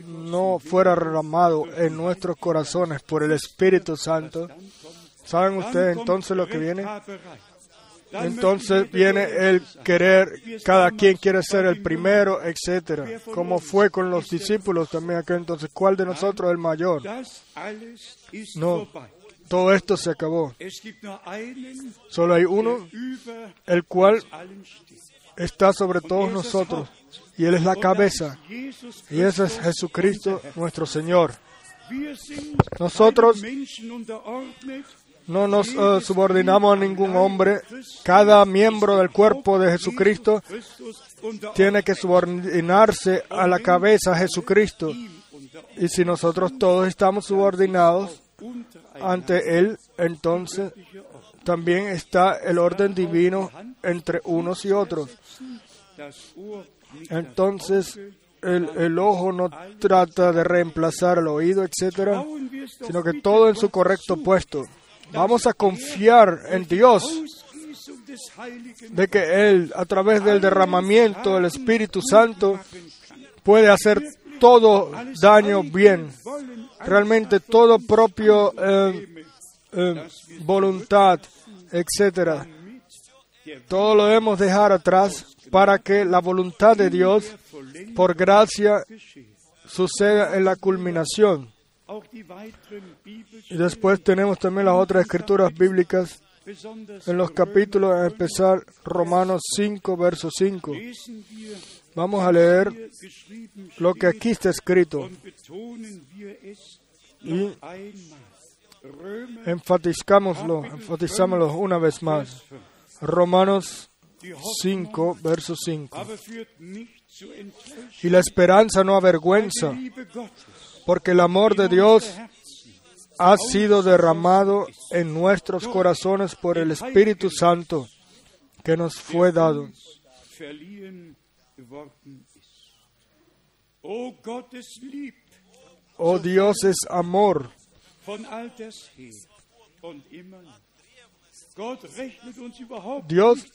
S1: no fuera derramado en nuestros corazones por el Espíritu Santo, ¿saben ustedes entonces lo que viene? Entonces viene el querer, cada quien quiere ser el primero, etcétera, como fue con los discípulos también aquel entonces. ¿Cuál de nosotros es el mayor? No. Todo esto se acabó. Solo hay uno, el cual está sobre todos nosotros, y Él es la cabeza, y ese es Jesucristo nuestro Señor. Nosotros no nos eh, subordinamos a ningún hombre. Cada miembro del cuerpo de Jesucristo tiene que subordinarse a la cabeza Jesucristo. Y si nosotros todos estamos subordinados ante Él, entonces también está el orden divino entre unos y otros. Entonces el, el ojo no trata de reemplazar el oído, etcétera, sino que todo en su correcto puesto. Vamos a confiar en Dios de que Él, a través del derramamiento del Espíritu Santo, puede hacer todo daño bien. Realmente todo propio eh, eh, voluntad, etcétera. Todo lo debemos dejar atrás para que la voluntad de Dios, por gracia, suceda en la culminación. Y después tenemos también las otras escrituras bíblicas en los capítulos, a empezar Romanos 5, verso 5. Vamos a leer lo que aquí está escrito y enfatizcámoslo, enfatizámoslo una vez más. Romanos 5, verso 5. Y la esperanza no avergüenza, porque el amor de Dios ha sido derramado en nuestros corazones por el Espíritu Santo que nos fue dado. Oh Dios es amor. Dios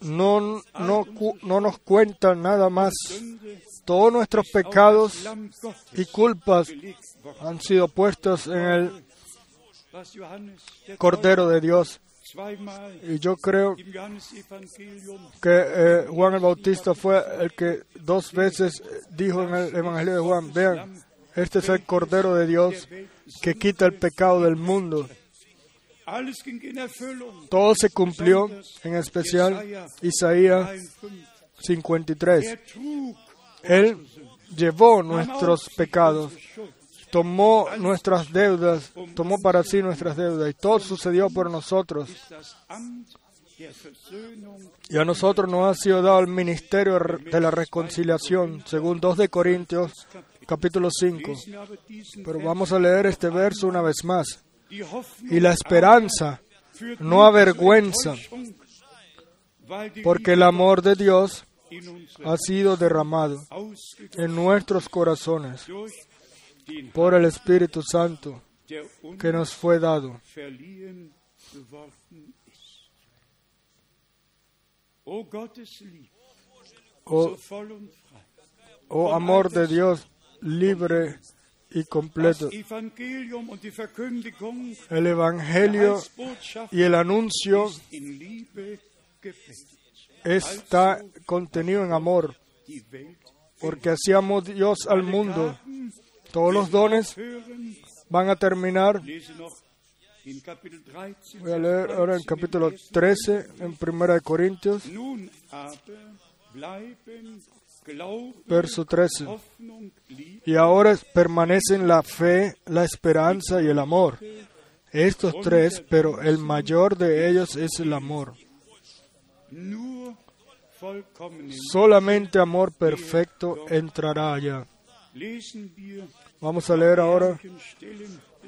S1: no, no, no nos cuenta nada más. Todos nuestros pecados y culpas han sido puestos en el Cordero de Dios. Y yo creo que eh, Juan el Bautista fue el que dos veces dijo en el Evangelio de Juan, vean, este es el Cordero de Dios que quita el pecado del mundo. Todo se cumplió, en especial Isaías 53. Él llevó nuestros pecados, tomó nuestras deudas, tomó para sí nuestras deudas y todo sucedió por nosotros. Y a nosotros nos ha sido dado el ministerio de la reconciliación, según 2 de Corintios, capítulo 5. Pero vamos a leer este verso una vez más. Y la esperanza no avergüenza, porque el amor de Dios ha sido derramado en nuestros corazones por el Espíritu Santo que nos fue dado. Oh, oh amor de Dios libre y completo. El Evangelio y el anuncio está contenido en amor, porque así amó Dios al mundo. Todos los dones van a terminar. Voy a leer ahora en capítulo 13, en Primera de Corintios, verso 13. Y ahora permanecen la fe, la esperanza y el amor. Estos tres, pero el mayor de ellos es el amor. Solamente amor perfecto entrará allá. Vamos a leer ahora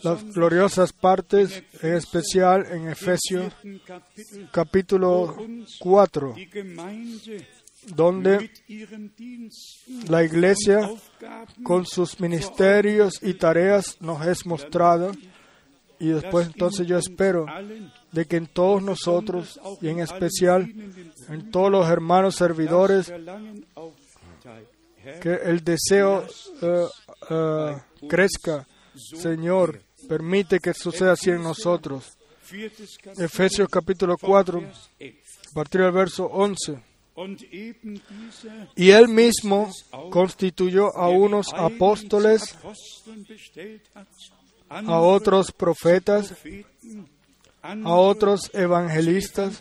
S1: las gloriosas partes, en especial en Efesios capítulo 4, donde la iglesia con sus ministerios y tareas nos es mostrada y después entonces yo espero de que en todos nosotros y en especial en todos los hermanos servidores que el deseo eh, eh, crezca. Señor, permite que suceda así en nosotros. Efesios capítulo 4, a partir del verso 11. Y él mismo constituyó a unos apóstoles, a otros profetas, a otros evangelistas,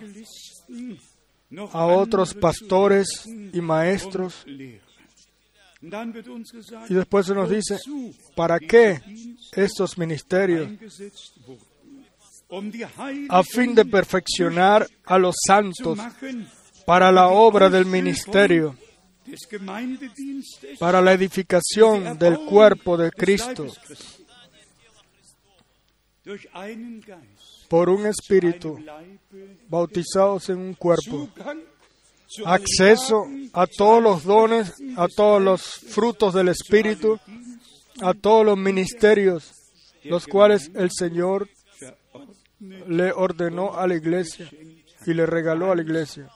S1: a otros pastores y maestros. Y después se nos dice, ¿para qué estos ministerios? A fin de perfeccionar a los santos para la obra del ministerio, para la edificación del cuerpo de Cristo, por un espíritu, bautizados en un cuerpo, acceso a todos los dones, a todos los frutos del espíritu, a todos los ministerios, los cuales el Señor le ordenó a la iglesia y le regaló a la iglesia.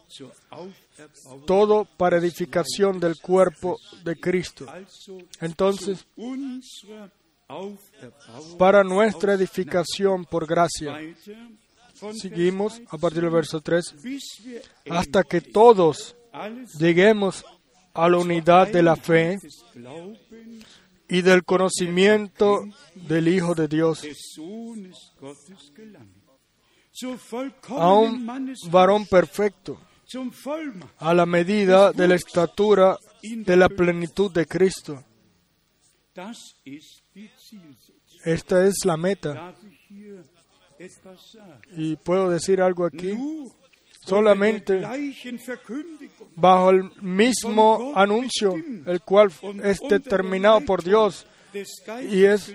S1: Todo para edificación del cuerpo de Cristo. Entonces, para nuestra edificación por gracia. Seguimos a partir del verso 3.
S2: 1, bis wir
S1: Hasta que todos lleguemos a la unidad de la fe y del conocimiento del Hijo de Dios, a un varón perfecto. A la medida de la estatura de la plenitud de Cristo. Esta es la meta. Y puedo decir algo aquí. Solamente bajo el mismo anuncio, el cual es determinado por Dios y es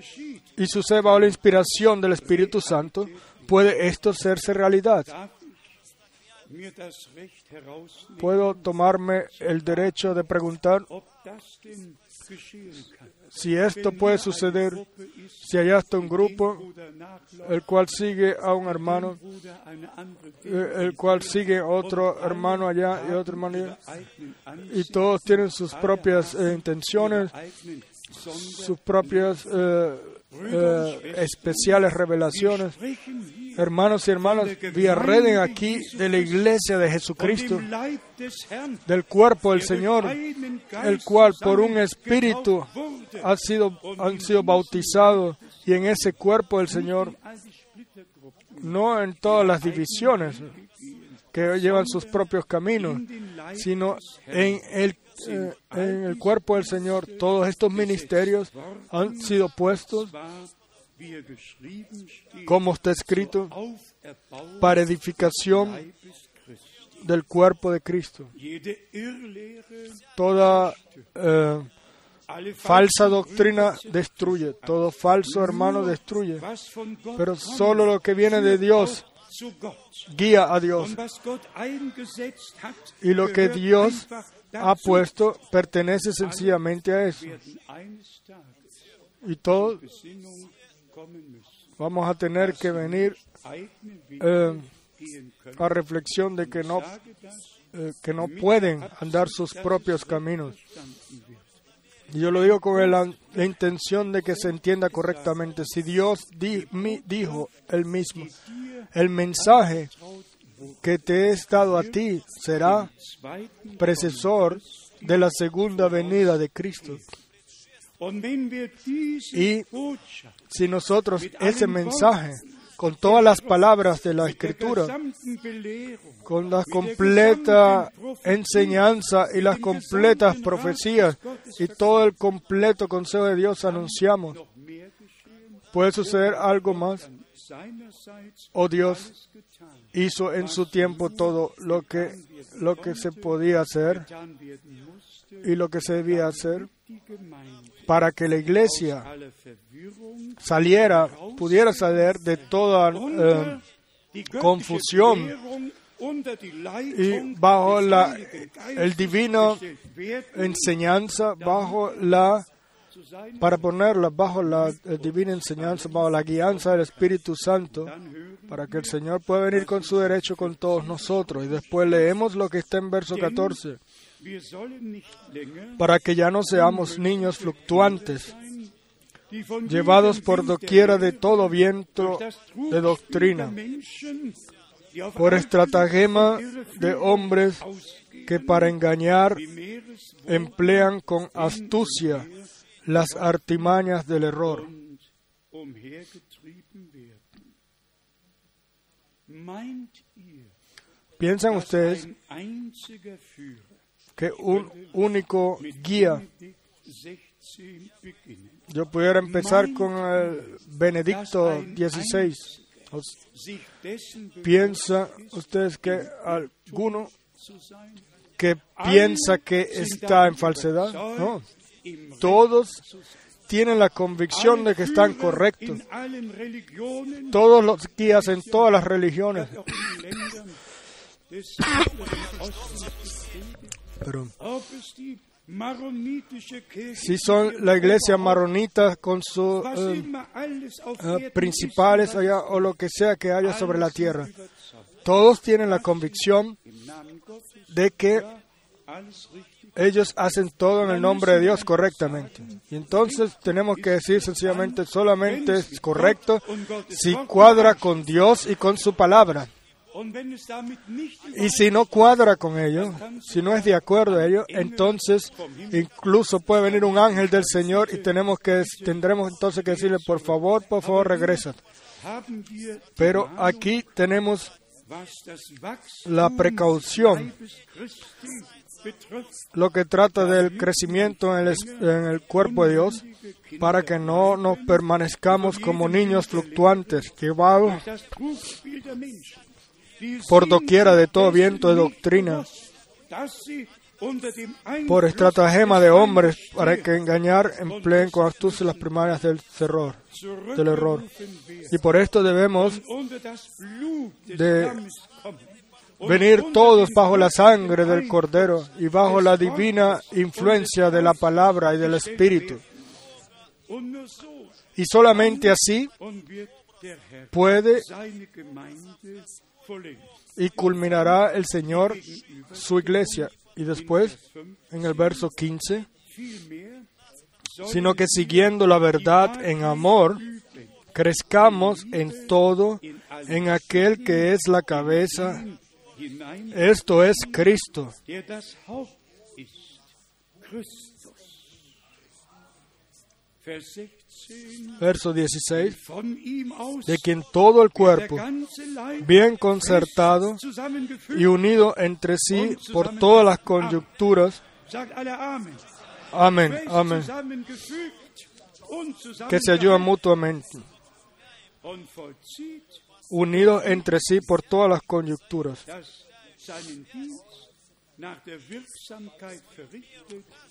S1: y sucede bajo la inspiración del Espíritu Santo, puede esto hacerse realidad. Puedo tomarme el derecho de preguntar si esto puede suceder, si hay hasta un grupo el cual sigue a un hermano, eh, el cual sigue a otro hermano allá y otro hermano allá, y todos tienen sus propias eh, intenciones, sus propias eh, eh, especiales revelaciones. Hermanos y hermanas, Villarreden aquí de la iglesia de Jesucristo, del cuerpo del Señor, el cual por un espíritu ha sido, han sido bautizados y en ese cuerpo del Señor, no en todas las divisiones que llevan sus propios caminos, sino en el, eh, en el cuerpo del Señor. Todos estos ministerios han sido puestos, como está escrito, para edificación del cuerpo de Cristo. Toda eh, falsa doctrina destruye, todo falso hermano destruye, pero solo lo que viene de Dios. Guía a Dios. Y lo que Dios ha puesto pertenece sencillamente a eso. Y todos vamos a tener que venir eh, a reflexión de que no, eh, que no pueden andar sus propios caminos. Yo lo digo con el- la intención de que se entienda correctamente. Si Dios di- dijo él mismo, el mensaje que te he dado a ti será precesor de la segunda venida de Cristo. Y si nosotros ese mensaje, con todas las palabras de la Escritura, con la completa enseñanza y las completas profecías y todo el completo consejo de Dios anunciamos, puede suceder algo más.
S2: seinerseits
S1: Oh Dios hizo en su tiempo todo lo que, lo que se podía hacer y lo que se debía hacer para que la iglesia saliera, pudiera salir de toda eh, Confusión y bajo la el divino enseñanza, bajo la para ponerla bajo la divina enseñanza, bajo la guianza del Espíritu Santo, para que el Señor pueda venir con su derecho con todos nosotros. Y después leemos lo que está en verso 14, para que ya no seamos niños fluctuantes, llevados por doquiera de todo viento de doctrina, por estratagema de hombres que para engañar emplean con astucia las artimañas del error. ¿Piensan ustedes que un único guía,
S2: Benedikt 16 beginnen,
S1: yo pudiera empezar con el Benedicto XVI, ¿Piensa ustedes que alguno que piensa que está en falsedad? No, todos tienen la convicción de que están correctos. Todos los guías en todas las religiones, si son la iglesia maronita con sus eh, eh, principales allá o lo que sea que haya sobre la tierra, todos tienen la convicción de que ellos hacen todo en el nombre de Dios correctamente. Y entonces tenemos que decir sencillamente solamente es correcto si cuadra con Dios y con su palabra. Y si no cuadra con ello, si no es de acuerdo a ello, entonces incluso puede venir un ángel del Señor y tenemos que tendremos entonces que decirle, por favor, por favor, regresa. Pero aquí tenemos la precaución, lo que trata del crecimiento en el, es- en el cuerpo de Dios, para que no nos permanezcamos como niños fluctuantes, llevados por doquiera de todo viento de doctrina, por estratagema de hombres, para que engañar empleen con astucia las primarias del terror, del error. Y por esto debemos de venir todos bajo la sangre del Cordero y bajo la divina influencia de la palabra y del Espíritu. Y solamente así puede. Y culminará el Señor su iglesia. Y después, en el verso 15,
S2: Vielmehr
S1: sino que siguiendo la verdad en amor, crezcamos en todo en aquel que es la cabeza, esto es Cristo,
S2: der das Haupt ist, Christus. Vers 16.
S1: Verso 16,
S2: Von ihm aus
S1: de quien todo el cuerpo, bien concertado y unido entre sí por todas las
S2: Amen.
S1: amén, amén, que se ayudan mutuamente, unidos entre sí por todas las coyunturas,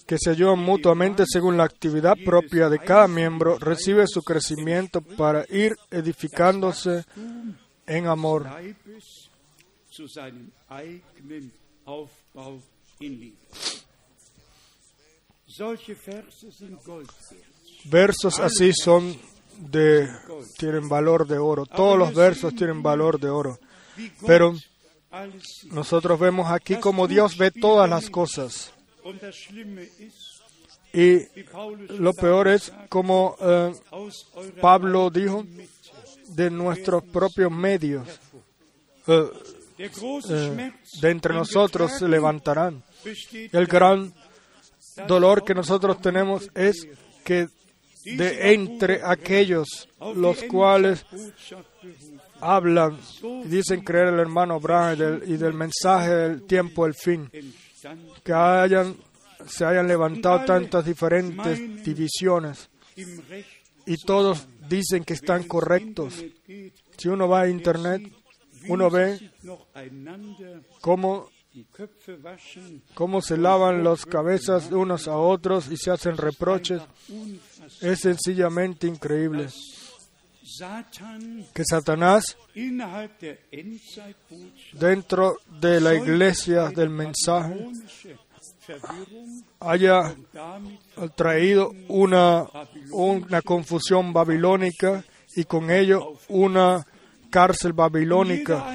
S1: que se ayudan mutuamente según la actividad propia de cada miembro, recibe su crecimiento para ir edificándose en amor. Versos así son de tienen valor de oro. Todos los versos tienen valor de oro. Pero. Nosotros vemos aquí como Dios ve todas las cosas. Y lo peor es como eh, Pablo dijo, de nuestros propios medios, eh, eh, de entre nosotros se levantarán. El gran dolor que nosotros tenemos es que de entre aquellos los cuales. Hablan y dicen creer el hermano Branham y del, mensaje del tiempo del fin, que hayan, se hayan levantado tantas diferentes divisiones y todos dicen que están correctos. Si uno va a internet, uno ve cómo, cómo se lavan las cabezas unos a otros y se hacen reproches. Es sencillamente increíble que Satanás dentro de la iglesia del mensaje haya traído una, una confusión babilónica y con ello una cárcel babilónica.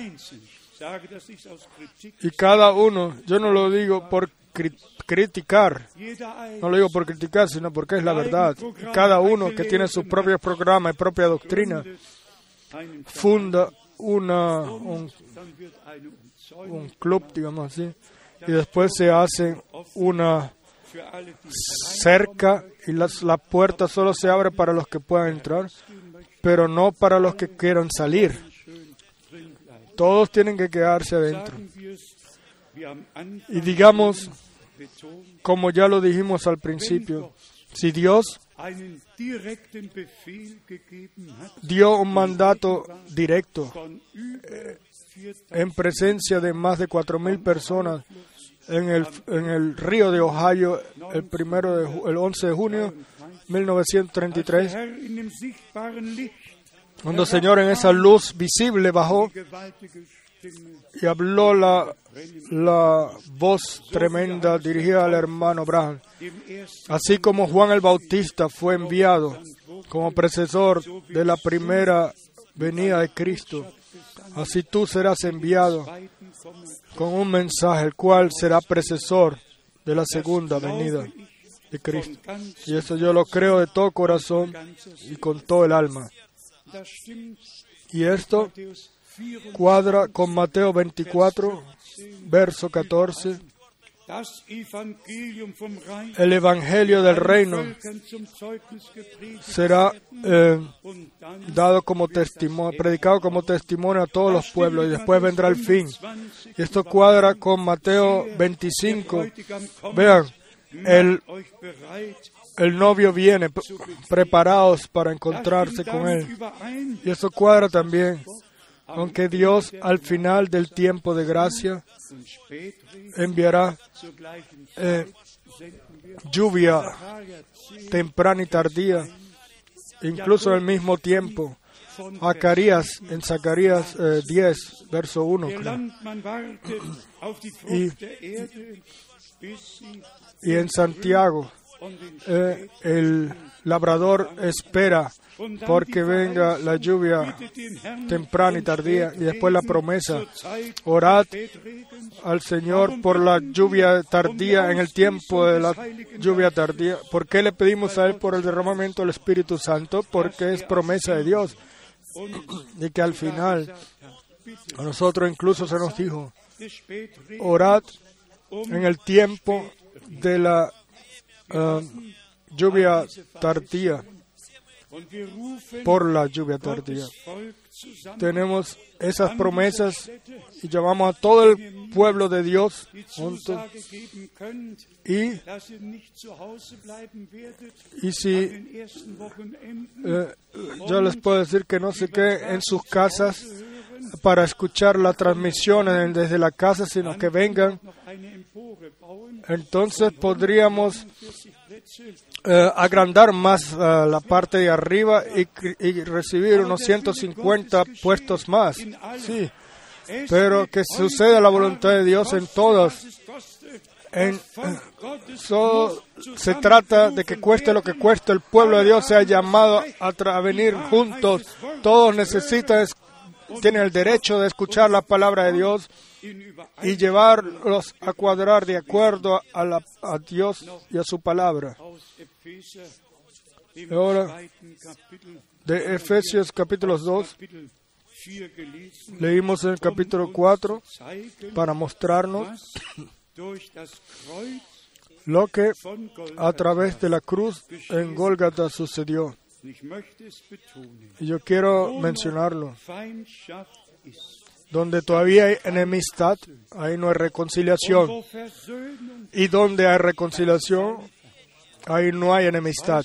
S1: Y cada uno, yo no lo digo por criticar, no lo digo por criticar, sino porque es la verdad. Cada uno que tiene su propio programa y propia doctrina funda una, un, club, digamos así, y después se hace una cerca y las, la puerta solo se abre para los que puedan entrar, pero no para los que quieran salir. Todos tienen que quedarse adentro. Y digamos, como ya lo dijimos al principio, si Dios dio un mandato directo
S2: 4000
S1: en presencia de más de 4.000 personas en el, río de Ohio el, primero de, el 11 de junio 1933,
S2: Herr in dem sichtbaren Licht,
S1: cuando el Señor en esa luz visible bajó y habló la, la voz tremenda dirigida al hermano
S2: ersten
S1: Así como Juan el Bautista fue enviado como precesor de la primera venida de Cristo, Así tú serás enviado con un mensaje, el cual será precesor de la segunda venida de Cristo. Y eso yo lo creo de todo corazón y con todo el alma. Y esto cuadra con Mateo 24, verso 14. El Evangelio del Reino será eh, dado como testimonio, predicado como testimonio a todos los pueblos y después vendrá el fin. Y esto cuadra con Mateo 25. Vean, el, el novio viene, preparados para encontrarse con él. Y esto cuadra también aunque Dios al final del tiempo de gracia enviará eh, lluvia temprana y tardía, incluso al mismo tiempo. Zacarías, en Zacarías 10, eh, verso 1. Y, y, en Santiago, eh, el labrador espera porque venga la lluvia temprana y tardía y después la promesa. Orad al Señor por la lluvia tardía en el tiempo de la lluvia tardía. ¿Por qué le pedimos a Él por el derramamiento del Espíritu Santo? Porque es promesa de Dios. Y que al final a nosotros incluso se nos dijo, orad en el tiempo de la ah, lluvia tardía por la lluvia tardía. Tenemos esas promesas y llamamos a todo el pueblo de Dios juntos. Y, y si eh, yo les puedo decir que no se queden en sus casas para escuchar la transmisión desde la casa, sino que vengan, entonces podríamos eh, agrandar más eh, la parte de arriba y, recibir unos 150 puestos más. Sí, pero que suceda la voluntad de Dios en todas. En, se trata de que cueste lo que cueste, el pueblo de Dios sea llamado a, venir juntos. Todos necesitan, tienen el derecho de escuchar la palabra de Dios y llevarlos a cuadrar de acuerdo a, Dios y a su palabra. Ahora, de Efesios capítulo 2, leímos en el capítulo 4 para mostrarnos lo que a través de la cruz en Gólgata sucedió. Y yo quiero mencionarlo. Donde todavía hay enemistad, ahí no hay reconciliación. Y donde hay reconciliación, ahí no hay enemistad.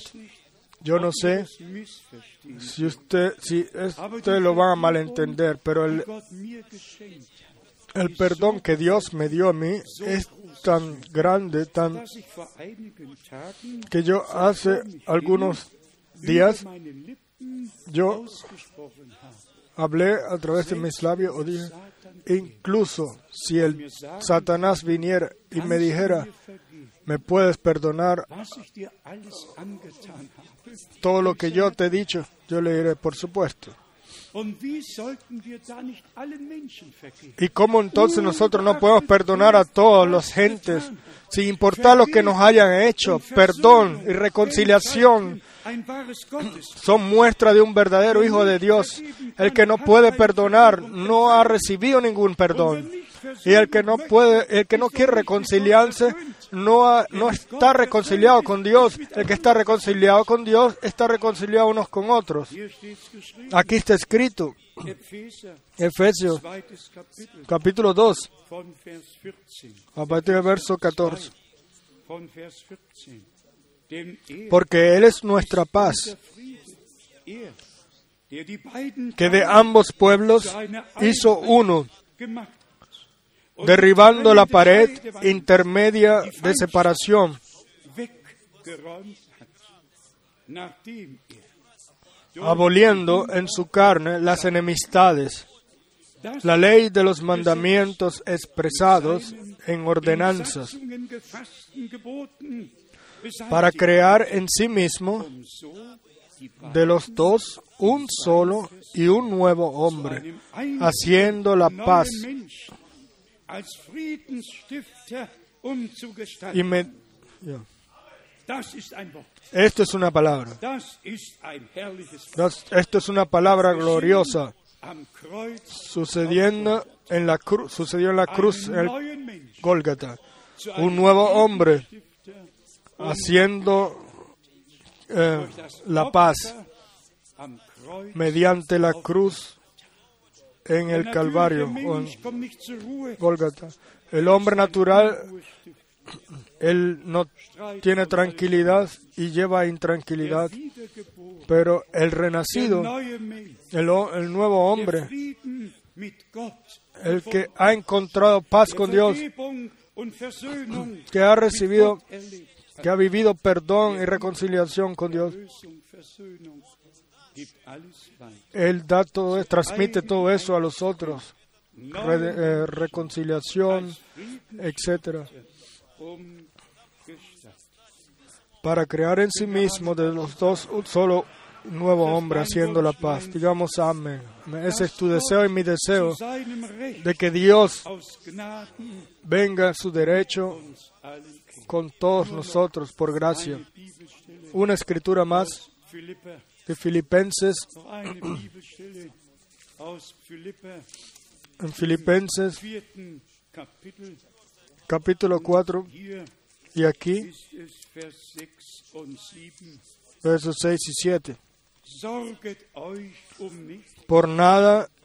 S1: Yo no sé si usted, si usted lo va a malentender, pero el, el perdón que Dios me dio a mí es tan grande, tan que yo hace algunos días yo hablé a través de mis labios o dije, incluso si el Satanás viniera y me dijera, me puedes perdonar todo lo que yo te he dicho, yo le diré, por supuesto. ¿Y cómo entonces nosotros no podemos perdonar a todas las gentes, sin importar lo que nos hayan hecho? Perdón y reconciliación son muestra de un verdadero Hijo de Dios. El que no puede perdonar no ha recibido ningún perdón. Y el que no puede, el que no quiere reconciliarse, no, no está reconciliado con Dios. El que está reconciliado con Dios está reconciliado unos con otros. Aquí está escrito. Efesios, capítulo 2, a partir del verso 14. Porque Él es nuestra paz, que de ambos pueblos hizo uno derribando la pared intermedia de separación, aboliendo en su carne las enemistades, la ley de los mandamientos expresados en ordenanzas, para crear en sí mismo de los dos un solo y un nuevo hombre, haciendo la paz. Y. Esto es una palabra. Esto es una palabra gloriosa sucediendo en la cruz, sucedió en la cruz, en el
S2: zu
S1: Un nuevo hombre haciendo eh, la paz mediante la cruz en el Calvario. El hombre natural, él no tiene tranquilidad y lleva intranquilidad, pero el renacido, el, el nuevo hombre, el que ha encontrado paz con Dios, que ha recibido. Que ha vivido perdón y reconciliación con Dios, él da todo, transmite todo eso a los otros, eh, reconciliación, etcétera, para crear en sí mismo de los dos un solo nuevo hombre haciendo la paz. Digamos amén. Ese es tu deseo y mi deseo de que Dios venga a su derecho. Con todos nosotros por gracia. Una escritura más de Filipenses, en Filipenses capítulo 4
S2: Hier
S1: y aquí
S2: ist es Vers 6 und 7.
S1: versos 6 y 7.
S2: Sorget euch um.
S1: Por nada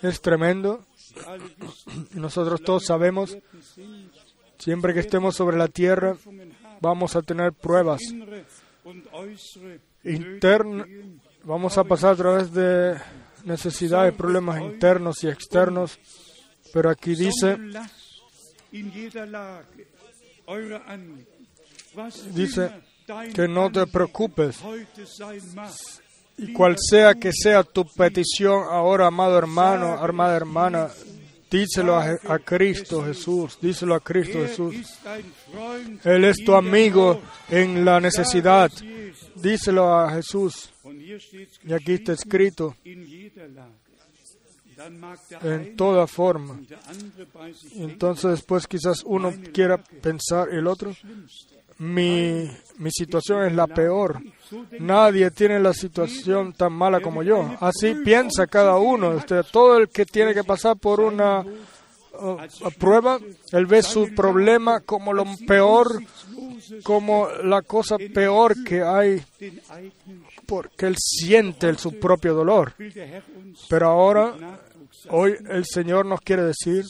S2: Es
S1: tremendo. nosotros todos sabemos, siempre que estemos sobre la tierra, vamos a tener pruebas internas. Vamos a pasar a través de necesidades, problemas internos y externos. Pero aquí dice, Dice que no te preocupes. Cual sea que sea tu petición ahora, amado hermano, amada hermana, díselo a, a Cristo Jesús, díselo a Cristo Jesús. Él es tu amigo en la necesidad. Díselo a Jesús. Y aquí está escrito en toda forma. entonces después quizás uno quiera pensar el otro, mi, mi situación es la peor. Nadie tiene la situación tan mala como yo. Así piensa cada uno. Usted, todo el que tiene que pasar por una uh, prueba, él ve su problema como lo peor, como la cosa peor que hay, porque él siente el- su propio dolor. Pero ahora, hoy el Señor nos quiere decir,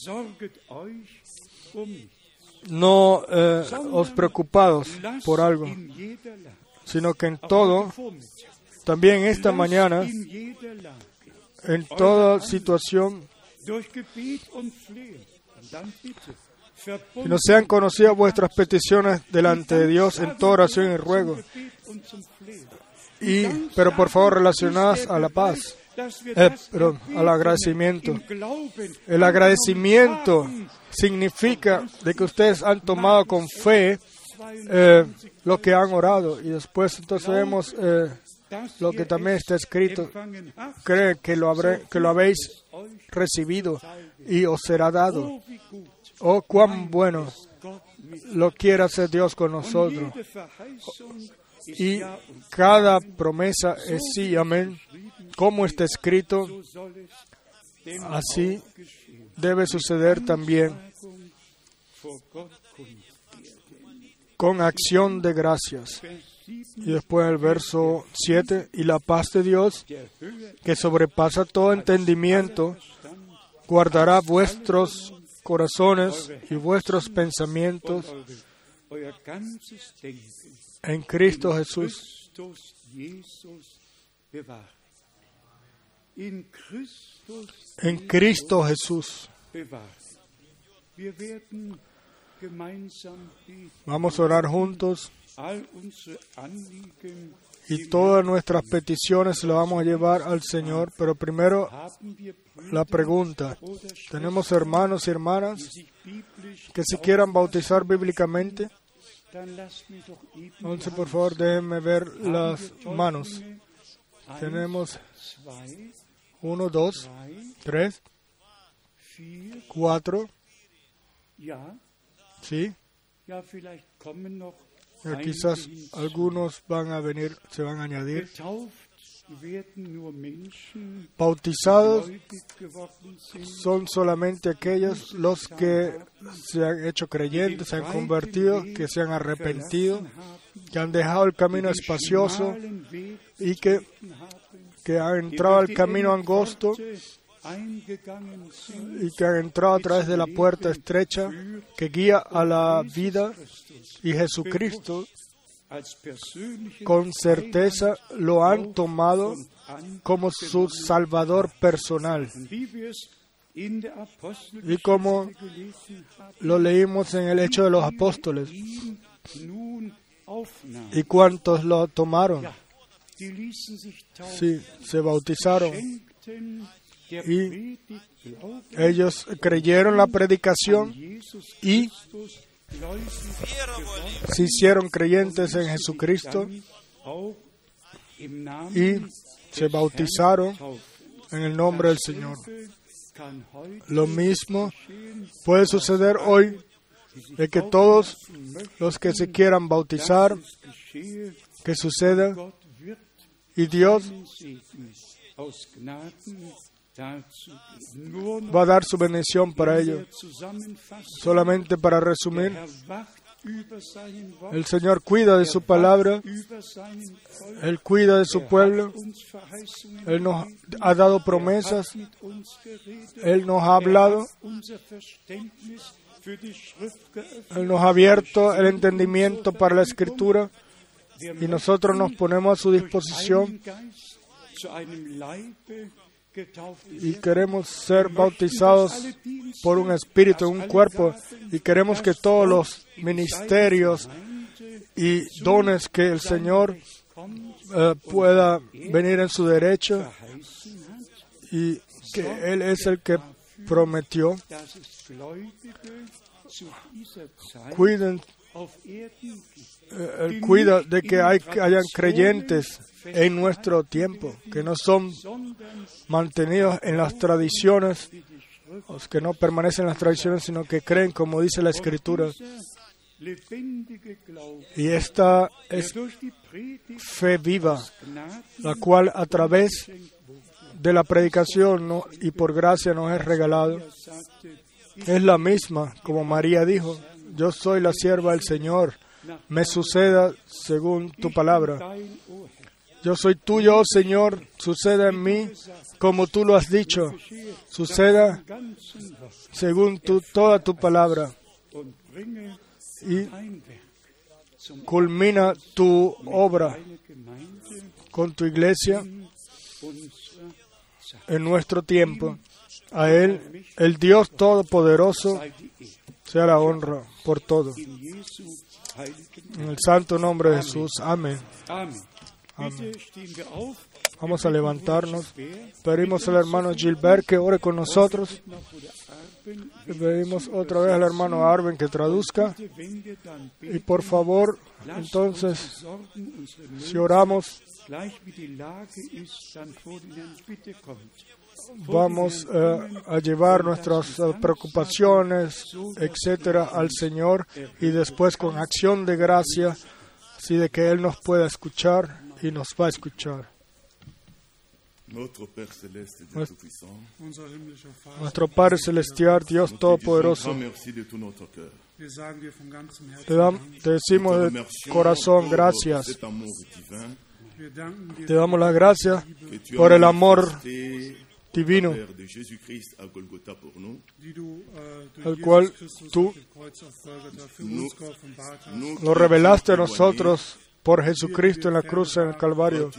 S1: no eh, os preocupados por algo, sino que en todo, también esta mañana, en toda situación, que
S2: verbunden
S1: no sean conocidas vuestras peticiones delante de Dios en toda oración y ruego, y, pero por favor relacionadas a la paz, eh, perdón, al agradecimiento. El agradecimiento significa de que ustedes han tomado con fe eh, lo que han orado y después entonces vemos eh, lo que también
S2: es
S1: está escrito. Cree que lo, habré, que lo habéis recibido y os será dado.
S2: oh
S1: cuán bueno lo quiere hacer Dios con nosotros. Y cada promesa es sí, amén. Como está escrito, así. Debe suceder también con acción de gracias.
S2: Vers 7
S1: Y después el verso 7, y la paz de Dios, que sobrepasa todo entendimiento, guardará vuestros corazones y vuestros pensamientos en Cristo Jesús.
S2: Christus Jesus bewahre. In Christus
S1: En Cristo Jesús. Vamos a orar juntos y todas nuestras peticiones las vamos a llevar al Señor. Pero primero la pregunta. Tenemos hermanos y hermanas que se quieran bautizar bíblicamente. Entonces, por favor, déjenme ver las manos. Tenemos
S2: zwei,
S1: uno, dos,
S2: drei,
S1: tres,
S2: vier,
S1: cuatro,
S2: ja,
S1: sí. Quizás algunos van a venir, se van a añadir. Bautizados son solamente aquellos los que se han hecho creyentes, se han convertido, que se han arrepentido, que han dejado el camino espacioso y que, que han entrado al camino angosto y que han entrado a través de la puerta estrecha que guía a la vida y Jesucristo con certeza lo han tomado como su Salvador personal. Y como lo leímos en el Hecho de los Apóstoles. ¿Y cuántos lo tomaron? Sí, se bautizaron. Y Ellos creyeron la predicación y se hicieron creyentes en Jesucristo y se bautizaron en el nombre del Señor. Lo mismo puede suceder hoy de que todos los que se quieran bautizar, que suceda y Dios va a dar su bendición para
S2: zusammenfassen,
S1: Solamente para resumir, el Señor cuida de su palabra, Él cuida de su pueblo, Él nos ha dado promesas, Él nos ha hablado. Él nos ha abierto el entendimiento para la escritura y nosotros nos ponemos a su disposición y queremos ser bautizados por un espíritu, un cuerpo, y queremos que todos los ministerios y dones que el Señor eh, pueda venir en su derecho y que Él es el que prometió. Cuiden, eh, Él cuida de que hay, hayan creyentes en nuestro tiempo, que no son mantenidos en las tradiciones, los que no permanecen en las tradiciones, sino que creen como dice la Escritura. Y esta es fe viva, la cual a través de la predicación ¿no? y por gracia nos es regalado. Es la misma, como María dijo, yo soy la sierva del Señor, me suceda según tu palabra. Yo soy tuyo, oh Señor, suceda en mí como tú lo has dicho, suceda según toda tu palabra y culmina tu obra con tu iglesia en nuestro tiempo. A Él, el Dios Todopoderoso. Sea la honra por todo. En el santo nombre de Jesús. Amén.
S2: Auf.
S1: Vamos a levantarnos. Pedimos al hermano Gilbert que ore con nosotros. Le pedimos otra vez al hermano Arben que traduzca. Y por favor, entonces, si oramos, vamos eh, a llevar nuestras eh, preocupaciones, etcétera, al Señor y después con acción de gracia, así de que Él nos pueda escuchar y nos va a escuchar. Nuestro Padre Celestial, Dios Todopoderoso, te, dam- te decimos de corazón gracias. Te damos las gracias por el amor divino,
S4: durch
S1: Al cual tú
S5: qui
S1: revelaste a nosotros por Jesucristo en la cruz en el Calvario.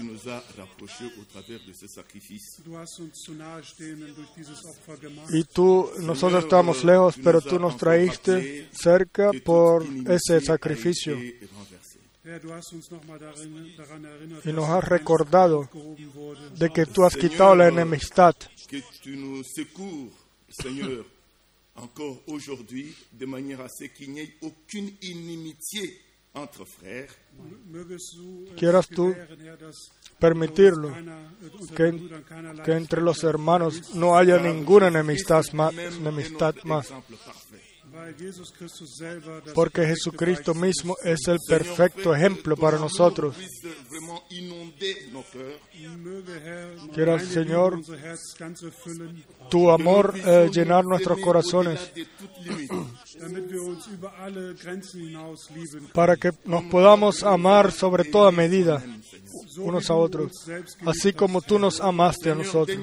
S1: Y tú, nosotros estábamos lejos, pero tú nos traíste cerca por ese sacrificio. Y nos has recordado de que tú has quitado la enemistad.
S5: Que tu nous secours, Seigneur, encore aujourd'hui, de manière à ce qu'il n'y ait aucune inimitié entre frères,
S4: es
S1: Quieras tú permitirlo,
S4: äh,
S1: que, que entre los hermanos no haya ninguna enemistad más, enemistad más, porque Jesucristo mismo es el perfecto ejemplo para nosotros. Quieras,
S4: deine
S1: Señor, Tu amor eh, llenar nuestros corazones. Para que nos podamos amar sobre toda medida unos a otros, así como tú nos amaste a nosotros.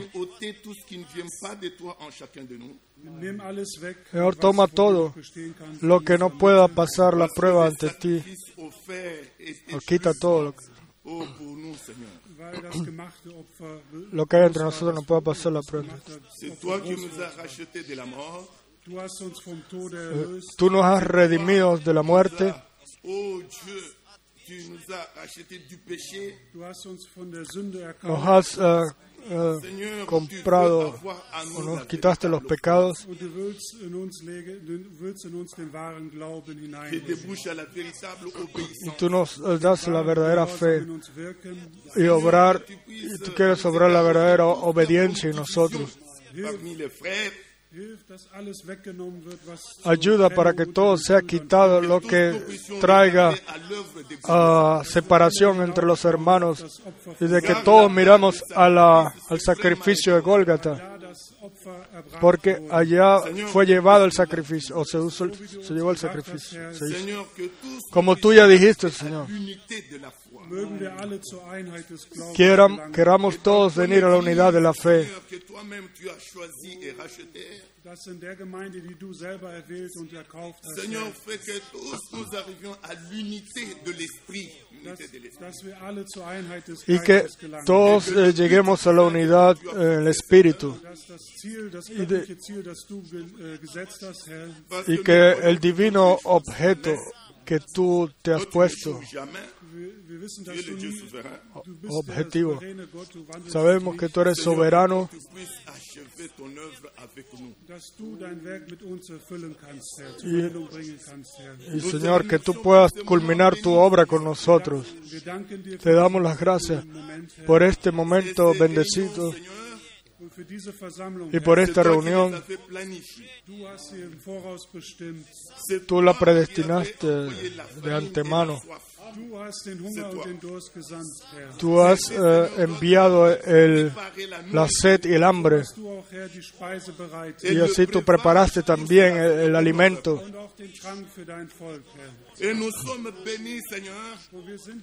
S1: Señor, toma todo lo que no pueda pasar la prueba ante ti, o quita todo lo que, lo que hay entre nosotros no pueda pasar la prueba.
S4: Erlöst.
S1: Tú nos has redimido de la muerte,
S5: Oh
S1: nos has eh, eh, comprado o nos quitaste los pecados y tú nos das la verdadera fe y obrar, y tú quieres obrar la verdadera obediencia en nosotros. Ayuda para que todo sea quitado lo que traiga ah, separación entre los hermanos y de que todos miramos a la- al sacrificio de Gólgata, porque allá fue llevado el sacrificio, o se, usó se llevó el sacrificio. se Como tú ya dijiste, Señor,
S5: de
S1: quieran, queramos todos venir a la unidad de la fe,
S4: Herr,
S5: fais que tous nous arrivions à l'unité de l'esprit. De
S1: y que todos eh, lleguemos a la unidad en el Espíritu.
S4: du ge äh,
S1: y
S5: que
S1: el divino objeto que tú te has puesto, objetivo. sabemos que tú eres soberano, Y- y Señor, que tú puedas culminar tu obra con nosotros. Te damos las gracias por este momento
S5: Ces
S1: bendecido y por esta reunión. Tú la predestinaste de antemano. Tú has eh, enviado el,
S5: la
S1: sed y el hambre. Y así tú preparaste también el, el alimento.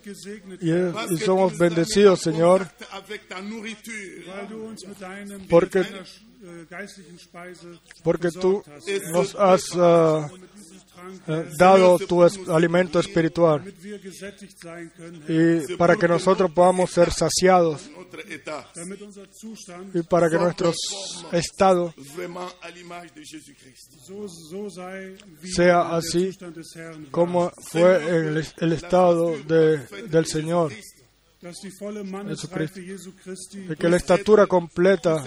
S4: Gesegnet,
S1: y,
S5: parce
S1: y somos bendecidos, Señor, Porque- porque tú nos has ah, dado tu alimento espiritual. Y para que nosotros podamos ser saciados. Y para que nuestro estado Sea así como fue el, el estado de- del Señor, de que la estatura completa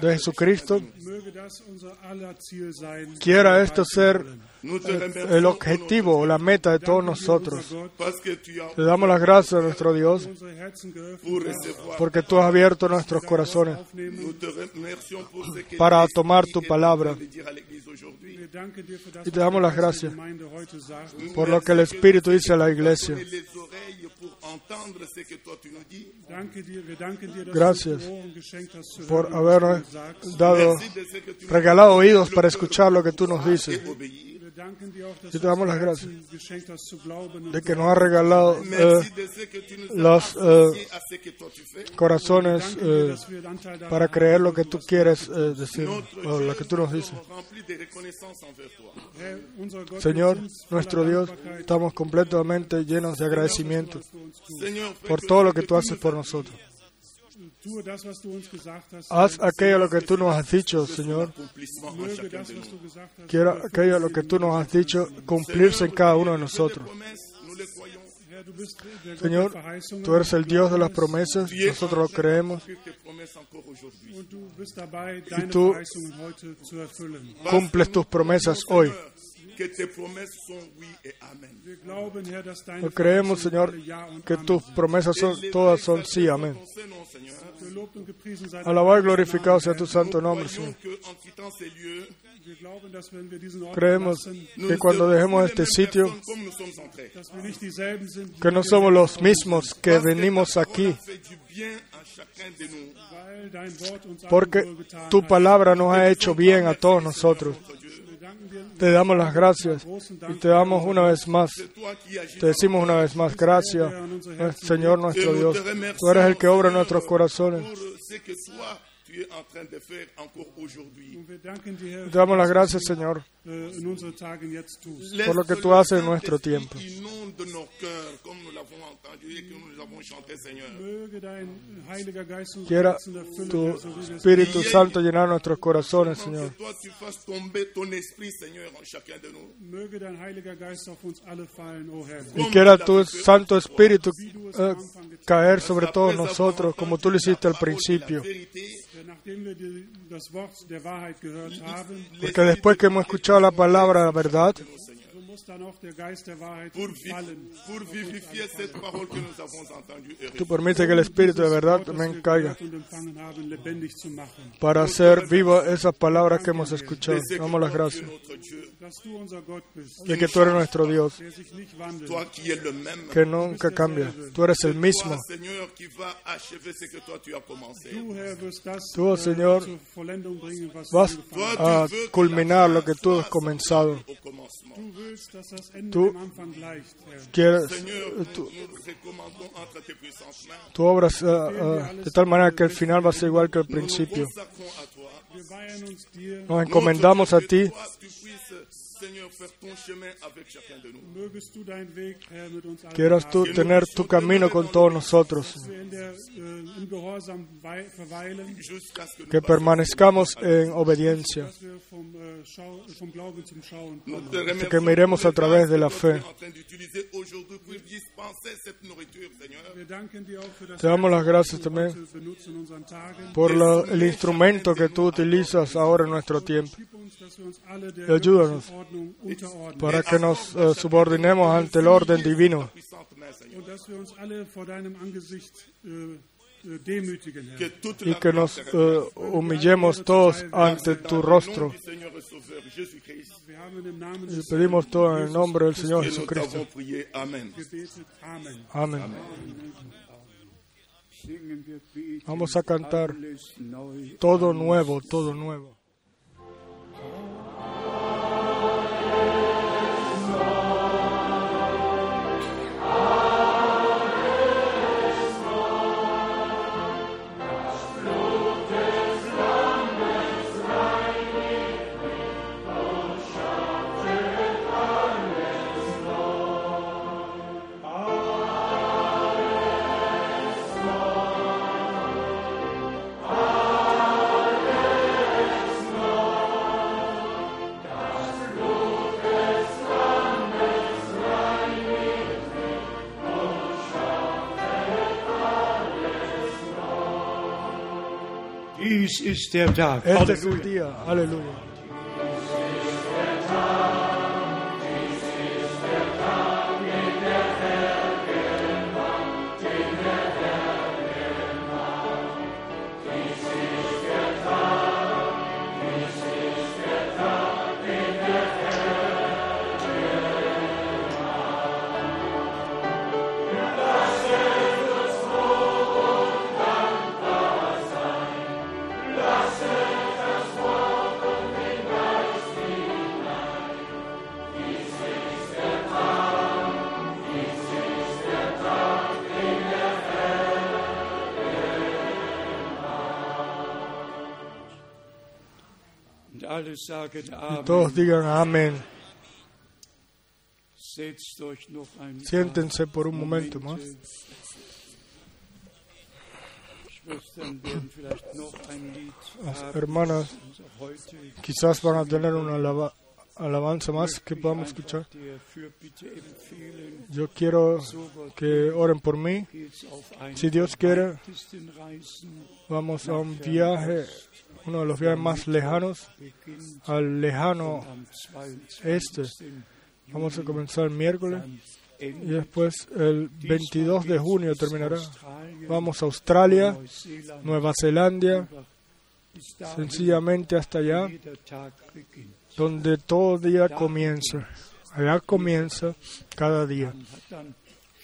S1: de Jesucristo. Quiera esto ser el objetivo o la meta de todos nosotros. Le damos las gracias a nuestro Dios porque tú has abierto nuestros corazones para tomar tu palabra. Y te damos las gracias. Por lo que el Espíritu dice a la iglesia. Gracias por
S4: sagst.
S1: dado, regalado oídos para escuchar lo que tú nos dices. Y te damos las gracias. de que nos has regalado eh, los, corazones eh, para creer lo que tú quieres eh, decir, o lo que tú nos dices.
S4: Gott,
S1: Señor, nuestro Dios, estamos completamente llenos de agradecimiento por todo lo que tú haces por nosotros. Haz aquello lo que tú nos has dicho, Señor. Quiero aquello lo que tú nos has dicho cumplirse en cada uno de nosotros. Señor, tú eres el Dios de las promesas, nosotros lo creemos.
S4: Deine
S1: tú-. Cumples tus promesas hoy.
S4: Deine
S1: Lo creemos, Señor, que tus promesas son, todas son sí, amén. Alabado y glorificado sea tu santo nombre, Señor. Creemos que cuando dejemos este sitio, que no somos los mismos que venimos aquí, porque tu palabra nos ha hecho bien a todos nosotros. Te damos las gracias y te damos una vez más, te decimos una vez más, gracias, Señor nuestro Dios. Tú eres el que obra en nuestros corazones.
S5: En train de faire encore aujourd'hui.
S1: Te damos las gracias, Señor,
S4: äh,
S1: por lo que tú haces en nuestro tiempo. Quiera tu Espíritu Santo llenar nuestros corazones, Señor. Y quiera tu Santo Espíritu eh, caer sobre todos nosotros, como tú lo hiciste al principio.
S5: Vérité,
S4: Denn nachdem wir die, das Wort der Wahrheit gehört haben,
S1: Porque después que hemos escuchado la palabra de la verdad,
S5: vivifier cette parole que nous avons entendue et
S1: tú permites que el Espíritu de verdad también caiga para hacer vivas esas palabras que hemos escuchado. Damos las gracias. de que tú eres nuestro Dios, que nunca cambia. Tú eres el mismo. Tú,
S4: äh,
S1: Señor, Vas a culminar lo que tú has comenzado. Tú-
S4: Herr.
S1: Quieres, eh, tú,
S5: mains.
S1: tú obras eh, eh, de tal manera que el final va a ser igual que el principio. Nos encomendamos a ti.
S5: Seigneur, ton chemin avec chacun de nous.
S1: Quieras tú tener tu camino con todos nosotros.
S4: Äh,
S5: que
S1: permanezcamos en obediencia.
S4: äh,
S1: que miremos a través de la fe. Te damos las gracias también por la- el instrumento que tú utilizas ahora en nuestro tiempo. Ayúdanos. Para que nos eh, subordinemos ante el orden divino. Y que nos eh, humillemos todos ante tu rostro. Y pedimos todo en el nombre del Señor Jesucristo. Amén. Vamos a cantar todo nuevo, todo nuevo.
S2: Tag.
S1: Este es el día, aleluya. Y todos digan amén. Siéntense por un momento más. Las hermanas quizás van a tener una alaba- alabanza más que podamos escuchar. Yo quiero que oren por mí. Si Dios quiere, vamos a un viaje, uno de los viajes más lejanos, al lejano
S2: am 22.
S1: este. Vamos a comenzar el miércoles y después el 22 de junio terminará. Vamos a Australia, Nueva Zelanda, sencillamente hasta allá, donde todo día comienza. Allá comienza cada día.
S2: Man hat dann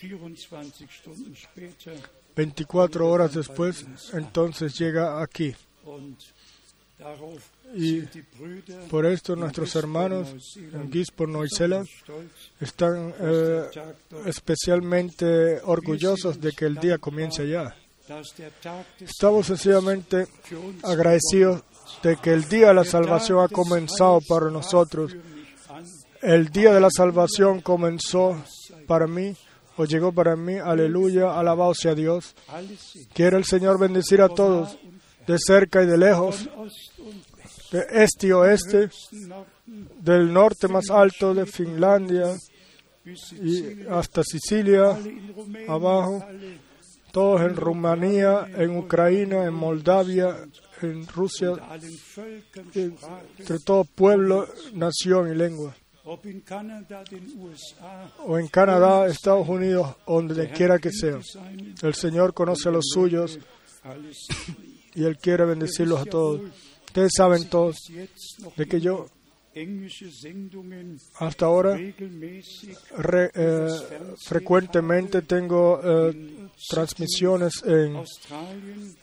S2: 24 Stunden später
S1: 24 horas después, entonces llega aquí. Y por esto nuestros hermanos en
S2: stolz,
S1: están eh, especialmente orgullosos de que el día comience
S2: des
S1: Estamos sencillamente agradecidos de que el día de la salvación ha comenzado para nosotros. El día de la salvación comenzó para mí o llegó para mí. Aleluya, alabado sea Dios. Quiere el Señor bendecir a todos, de cerca y de lejos, de este y oeste, del norte más alto de Finlandia y hasta Sicilia, abajo. todos en Rumanía, en Ucrania, en Moldavia, en Rusia, entre todo pueblo, nación y lengua. O en Canadá, Estados Unidos, donde quiera que sea. El Señor conoce a los suyos y Él quiere bendecirlos a todos. Ustedes saben todos de que yo hasta ahora eh, frecuentemente tengo eh, transmisiones en,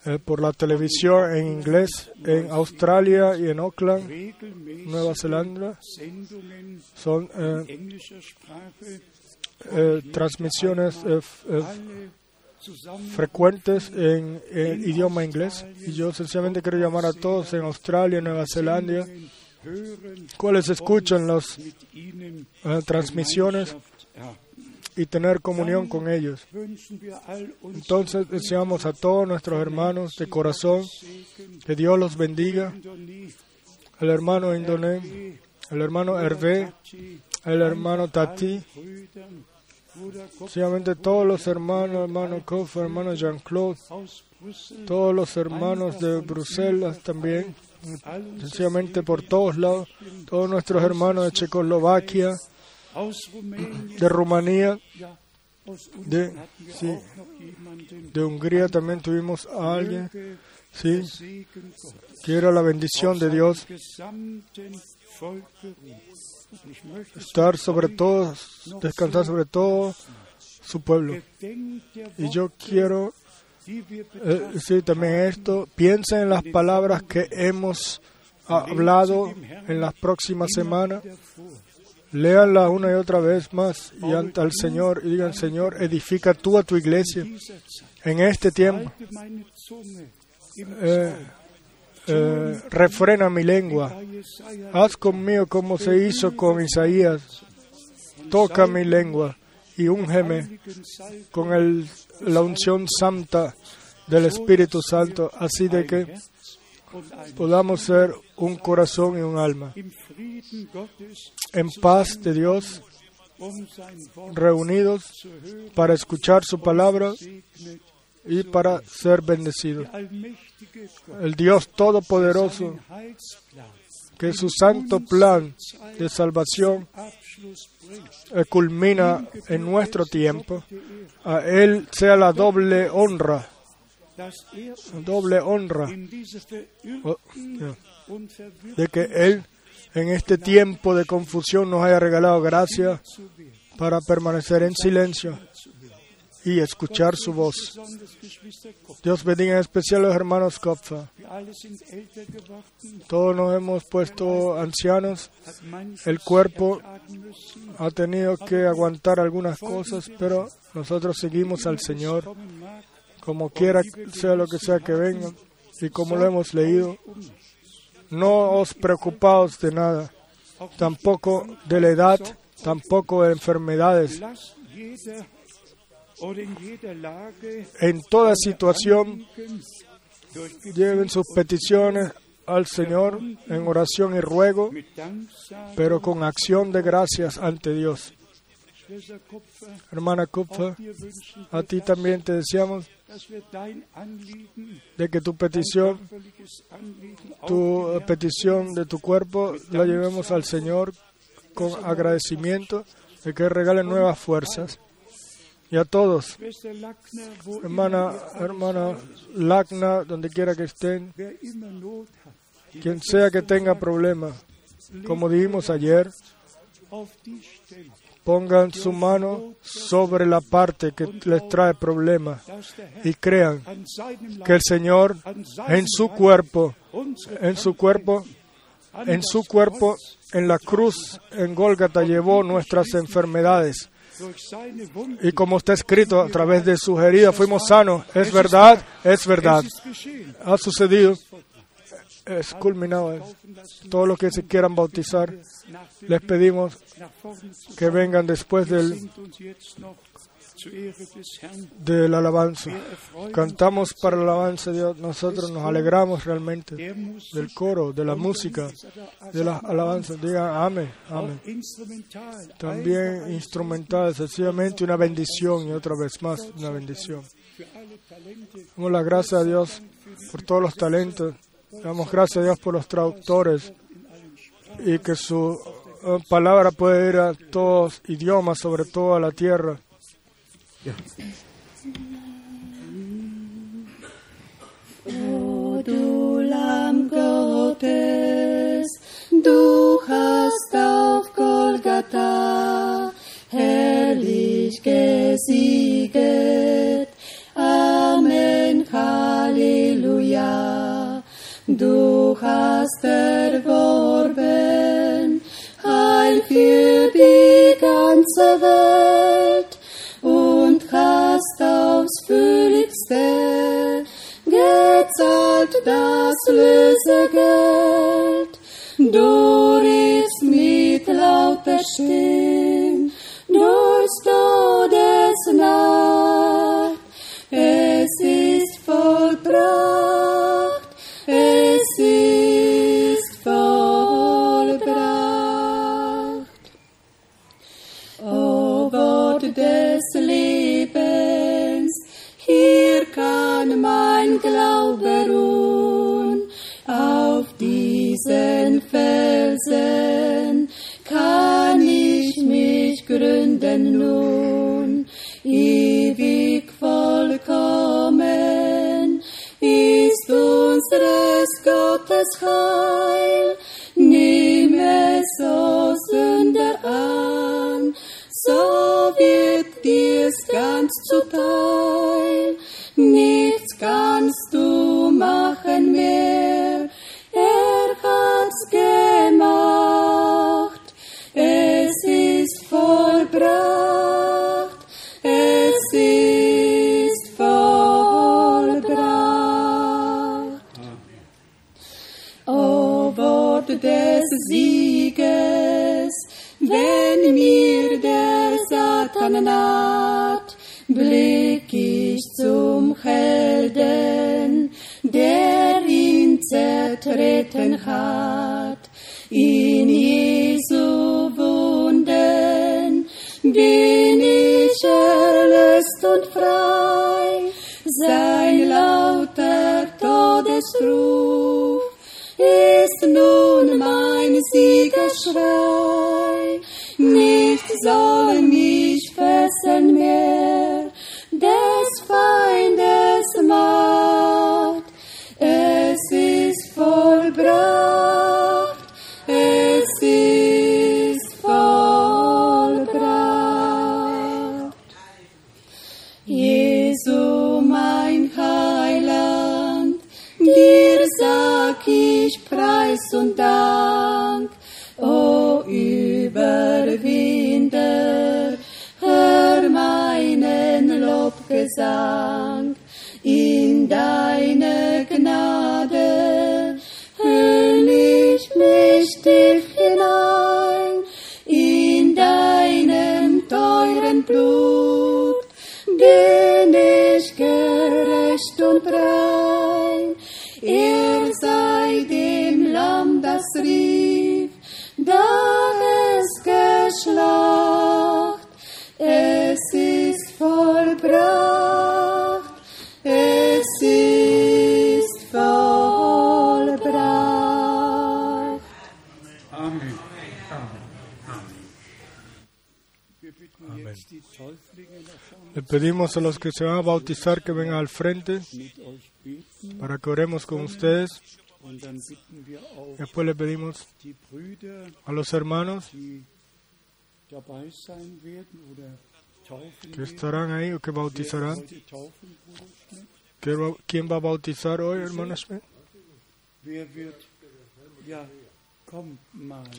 S1: eh, por la televisión en inglés en Australia y en Auckland, Nueva Zelanda. Son transmisiones frecuentes en, en idioma inglés. Y yo sencillamente quiero llamar a todos en Australia, Nueva Zelanda, cuales escuchan las eh, transmisiones y tener comunión con ellos. Entonces deseamos a todos nuestros hermanos de corazón que Dios los bendiga. El hermano Indoné, el hermano Hervé, el hermano Tati, sencillamente todos los hermanos, hermano Kof, hermano Jean-Claude, todos los hermanos de Bruselas también, sencillamente por todos lados, todos nuestros hermanos de Checoslovaquia, de Rumanía, de, de Hungría también tuvimos a alguien, sí, que era la bendición de Dios estar sobre todos, descansar sobre todo su pueblo. Y yo quiero eh, decir también esto, piensen en las palabras que hemos hablado en las próximas semanas,
S2: davor.
S1: léanlas una y otra vez más y ante al Señor y digan, Señor, edifica tú a tu iglesia en este tiempo. Eh, eh, refrena mi lengua. Haz conmigo como se hizo con Isaías. Toca mi lengua y úngeme con el, la unción santa del Espíritu Santo, así de que podamos ser un corazón y un alma en paz de Dios, reunidos para escuchar su palabra y para ser
S2: Gott,
S1: El Dios Todopoderoso, que su santo plan de salvación eh, culmina en nuestro tiempo, a Él sea la doble honra, doble honra oh, de que Él en este tiempo de confusión nos haya regalado gracia para permanecer en silencio y escuchar su voz. Dios bendiga en especial a los hermanos Kopfa. Todos nos hemos puesto ancianos. El cuerpo ha tenido que aguantar algunas cosas, pero nosotros seguimos al Señor, como quiera sea lo que sea que venga, y como lo hemos leído, no os preocupaos de nada, tampoco de la edad, tampoco de enfermedades. En toda situación lleven sus peticiones al Señor en oración y ruego, pero con acción de gracias ante Dios. Hermana Kupfer, a ti también te deseamos de que tu petición, tu petición de tu cuerpo, la llevemos al Señor con agradecimiento de que regale nuevas fuerzas. Y a todos, hermana, hermana Lacna, donde quiera que estén, quien sea que tenga problemas, como dijimos ayer, pongan su mano sobre la parte que les trae
S2: Herr
S1: y crean que el Señor en su cuerpo, en su cuerpo, en su cuerpo, en la cruz, en Gólgata, llevó nuestras enfermedades. Y como está escrito, a través de sus heridas fuimos sanos. Es verdad, es verdad. Ha sucedido, es culminado. Todos los que se quieran bautizar, les pedimos que vengan después del, de la alabanza. Cantamos para la alabanza de Dios. Nosotros nos alegramos realmente del coro, de la música, de las alabanzas. Digan amén, amén. También instrumental, sencillamente una bendición y otra vez más una bendición. Damos las gracias a Dios por todos los talentos. Damos gracias a Dios por los traductores y que su eh, palabra puede ir a todos idiomas, sobre todo a la tierra.
S6: O du Lamm Gottes, du hast auf Golgatha herrlich gesieget. Amen, Halleluja. Du hast erworben Heil für die ganze Welt Podcast Fühligste gezahlt das Lösegeld. Du Doris mit lauter Stimme, durchs Todesnacht, es ist vollbracht. Felsen kann ich mich gründen nun. Ewig vollkommen ist unseres Gottes Heil. Nimm es, o Sünder, an, so wird dir's ganz zuteil. Nichts kannst Naht, blick ich zum Helden, der ihn zertreten hat. In Jesu Wunden bin ich erlöst und frei. Sein lauter Todesruf ist nun mein Siegerschrei. Nicht soll mich fesseln mehr des Feindes Macht. Gesang in deine Gnade. Hüll ich mich tief hinein in deinem teuren Blut, bin ich gerecht und rein. er sei dem Lamm, das rief, das
S1: Pedimos a los que se van a bautizar que vengan al frente para que oremos con ustedes. Después le pedimos a los hermanos que estarán ahí o que bautizarán. ¿Quién va- ¿Quién va a bautizar hoy, hermano Schmidt?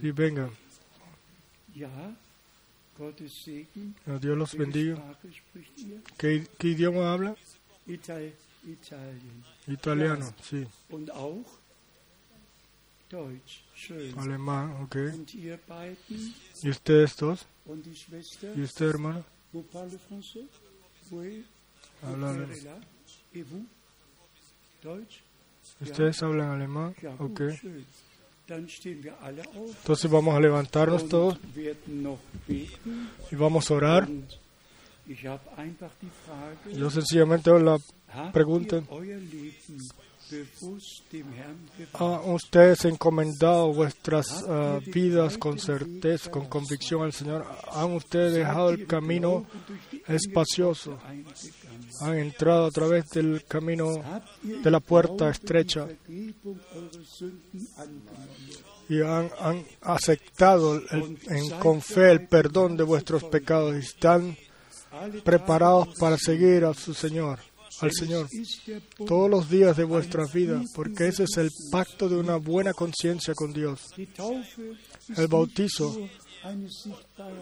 S1: Sí, venga. Dios los bendiga. ¿Qué, qué idioma habla? Italiano, sí. Alemán, ok. ¿Y ustedes dos? ¿Y usted, hermano? Hablan-? ¿Ustedes hablan alemán? Ok. Entonces vamos a levantarnos todos y vamos a orar. Yo sencillamente hago la pregunta. ¿Han ustedes encomendado vuestras ah, vidas con certeza, con convicción al Señor? ¿Han ustedes dejado el camino espacioso? ¿Han entrado a través del camino de la puerta estrecha y han, aceptado con fe el perdón de vuestros pecados y están preparados para seguir a su Señor, al Señor, todos los días de vuestras vidas, porque ese es el pacto de una buena conciencia con Dios. El bautizo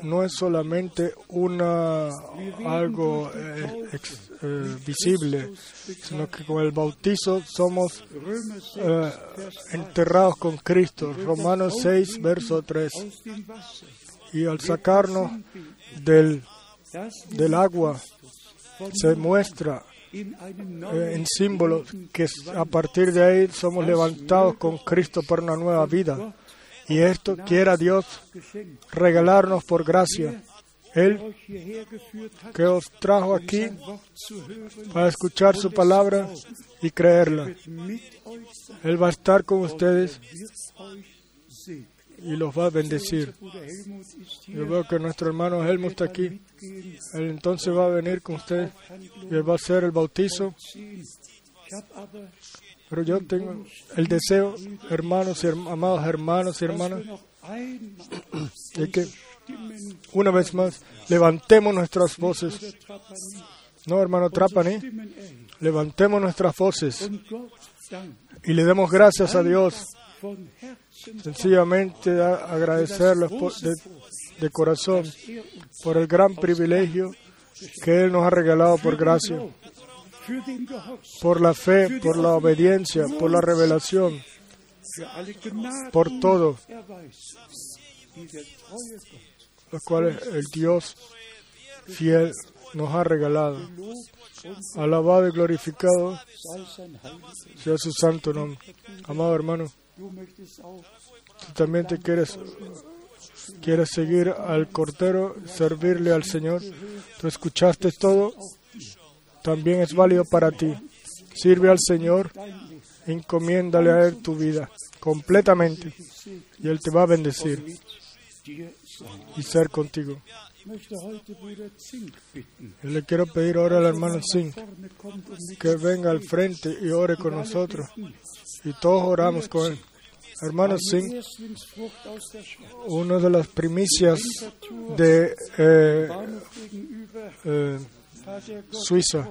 S1: no es solamente una algo eh, ex- eh, visible, sino que con el bautizo somos
S2: Römer 6,
S1: eh,
S2: Vers 2,
S1: enterrados con Cristo. Romanos 6, verso 3.
S2: aus dem Wasser,
S1: Y al sacarnos del, del agua se muestra eh, en símbolos que a partir de ahí somos levantados con Cristo para una nueva vida. Y esto quiera Dios regalarnos por gracia. Él que os trajo aquí para escuchar su palabra y creerla. Él va a estar con ustedes. Y los va a bendecir. Yo veo que nuestro hermano Helmut está aquí. Él entonces va a venir con ustedes y él va a hacer el bautizo. Pero yo tengo el deseo, hermanos y amados hermanos y hermanas, de que una vez más levantemos nuestras voces. No, hermano Trapani, levantemos nuestras voces y le demos gracias a Dios. Sencillamente a- agradecerle por- de, de corazón por el gran privilegio que Él nos ha regalado por gracia, por la fe, por la obediencia, por la revelación, por todo, los cuales el Dios fiel nos ha regalado. Alabado y glorificado sea su santo nombre. Amado hermano, tú también te quieres, quieres seguir al Cordero, servirle al Señor. Tú escuchaste todo, también es válido para ti. Sirve al Señor, encomiéndale a Él tu vida completamente y Él te va a bendecir y ser contigo. Le quiero pedir ahora al hermano Singh que venga al frente y ore con nosotros. Y todos oramos con él. Hermano Singh,
S2: Erstlingsfrucht aus der Schweiz,
S1: una de las primicias de eh, eh, Suiza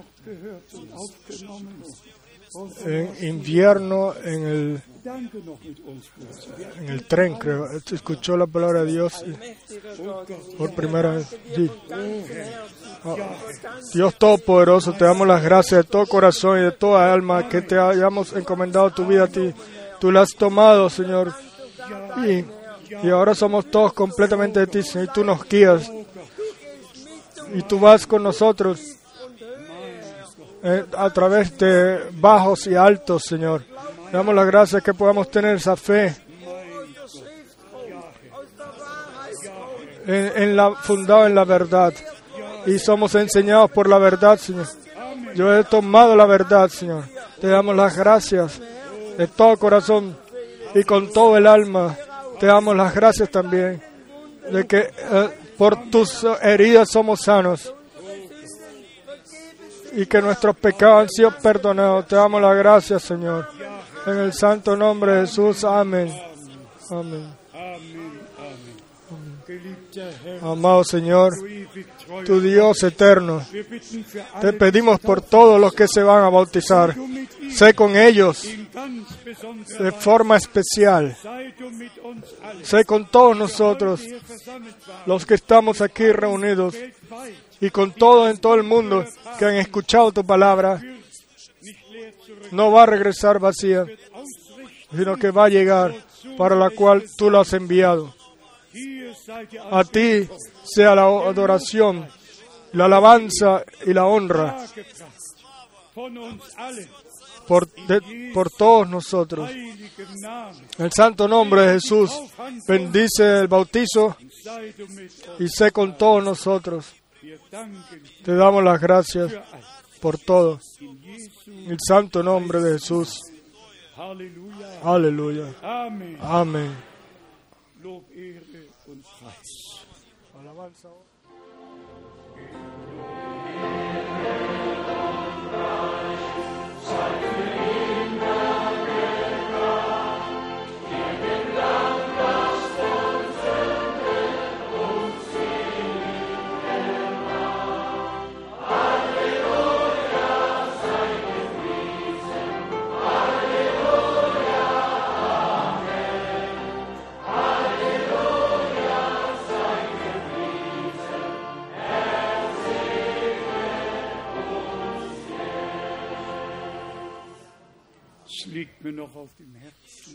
S1: en invierno en el, en el tren, creo. Escuchó la palabra de Dios por primera vez. Ah, Dios Todopoderoso, te damos las gracias de todo corazón y de toda alma que te hayamos encomendado tu vida a ti. Tú la has tomado, Señor. Y, y ahora somos todos completamente de ti, Señor. Y tú nos guías. Y tú vas con nosotros eh, a través de bajos y altos, Señor. Damos las gracias que podamos tener esa fe en, en la, fundado en la verdad. Y somos enseñados por la verdad, Señor. Yo he tomado la verdad, Señor. Te damos las gracias de todo corazón y con todo el alma. Te damos las gracias también de que eh, por tus heridas somos sanos. y que nuestros pecados han sido perdonados. Te damos las gracias, Señor. En el santo nombre de Jesús. Amén. Amén. Amado Señor, tu Dios eterno, te pedimos por todos los que se van a bautizar. Sé con ellos de forma especial. Sé con todos nosotros, los que estamos aquí reunidos, y con todos en todo el mundo que han escuchado tu palabra. No va a regresar vacía, sino que va a llegar para la cual tú lo has enviado. A ti sea la adoración, la alabanza y la honra por, por todos nosotros. el santo nombre de Jesús, bendice el bautizo y sé con todos nosotros. Te damos las gracias por todo. El santo nombre de Jesús. Aleluya.
S2: Amen.
S1: Amén.
S2: Lob,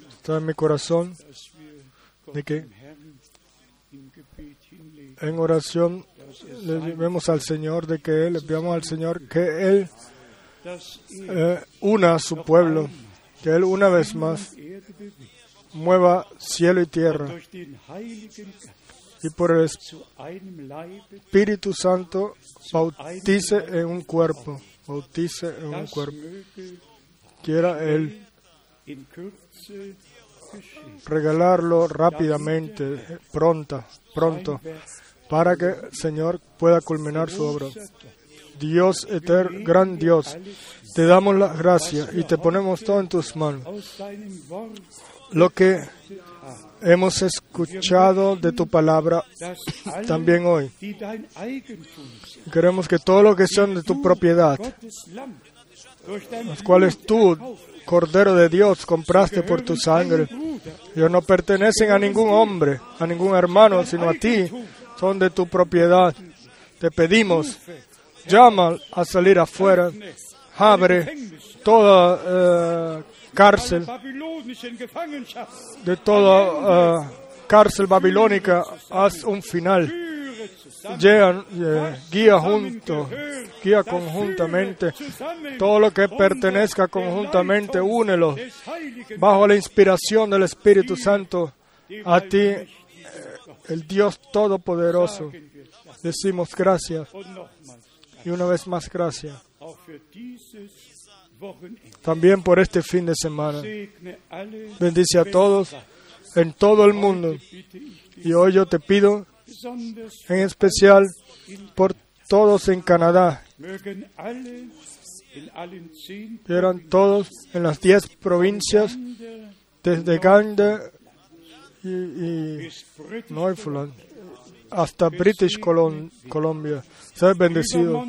S1: Está en mi corazón de que en oración le vemos al Señor de que Él, le pedimos al Señor que Él eh, una a su pueblo, que Él una vez más mueva cielo y tierra. y por el Espíritu Santo bautice en un cuerpo, bautice en un cuerpo. Quiera Él regalarlo rápidamente, pronta, pronto, para que el Señor pueda culminar su obra. Dios eterno, gran Dios, te damos las gracias y te ponemos todo en tus manos. Lo que hemos escuchado de tu palabra también hoy. Queremos que todo lo que son de tu propiedad, los cuales tú, Cordero de Dios, compraste por tu sangre, ellos no pertenecen a ningún hombre, a ningún hermano, sino a ti, son de tu propiedad. Te pedimos, llama a salir afuera, abre toda eh, cárcel, de toda eh, cárcel babilónica, haz un final.
S2: Führe zusammen,
S1: Llega, eh, guía junto, guía conjuntamente, todo lo que pertenezca conjuntamente, únelo bajo la inspiración del Espíritu Santo a ti, eh, el Dios Todopoderoso. Decimos gracias y una vez más gracias. También por este fin de semana. Bendice a todos en todo el mundo. Y hoy yo te pido en especial por todos en Canadá. eran todos en las diez provincias, desde Gande y, y Newfoundland hasta British Colon-
S2: über
S1: bendecido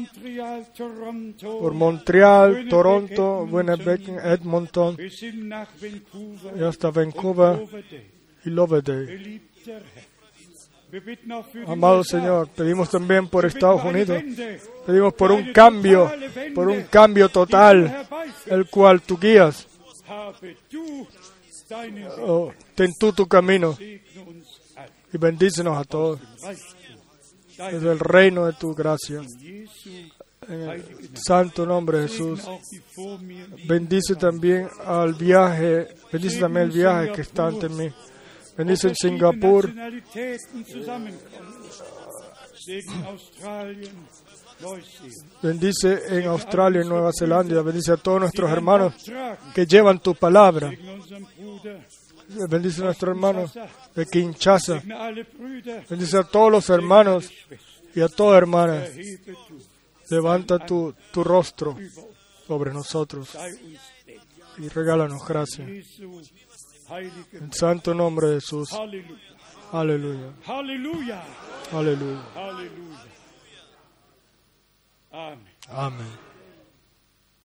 S1: por Montreal, Toronto, Winnipeg, Edmonton y hasta Vancouver y Loveday. Amado. Señor, pedimos también por Estados Unidos, pedimos por un cambio, por un cambio total, el cual tú guías. Oh, ten tú tu camino y bendícenos a todos desde el reino de tu gracia. En el santo nombre de Jesús. Bendice también al viaje, bendice también el viaje que está ante mí. Bendice en Singapur, bendice en Australia y Nueva Zelanda, bendice a todos nuestros hermanos que llevan tu palabra. Bendice a nuestros hermanos de Kinshasa, bendice a todos los hermanos y a todas hermanas. Levanta tu, tu rostro sobre nosotros y regálanos gracia. En santo nombre de Jesús. Aleluya. Aleluya.
S2: Halleluja. Amen.
S1: Amén.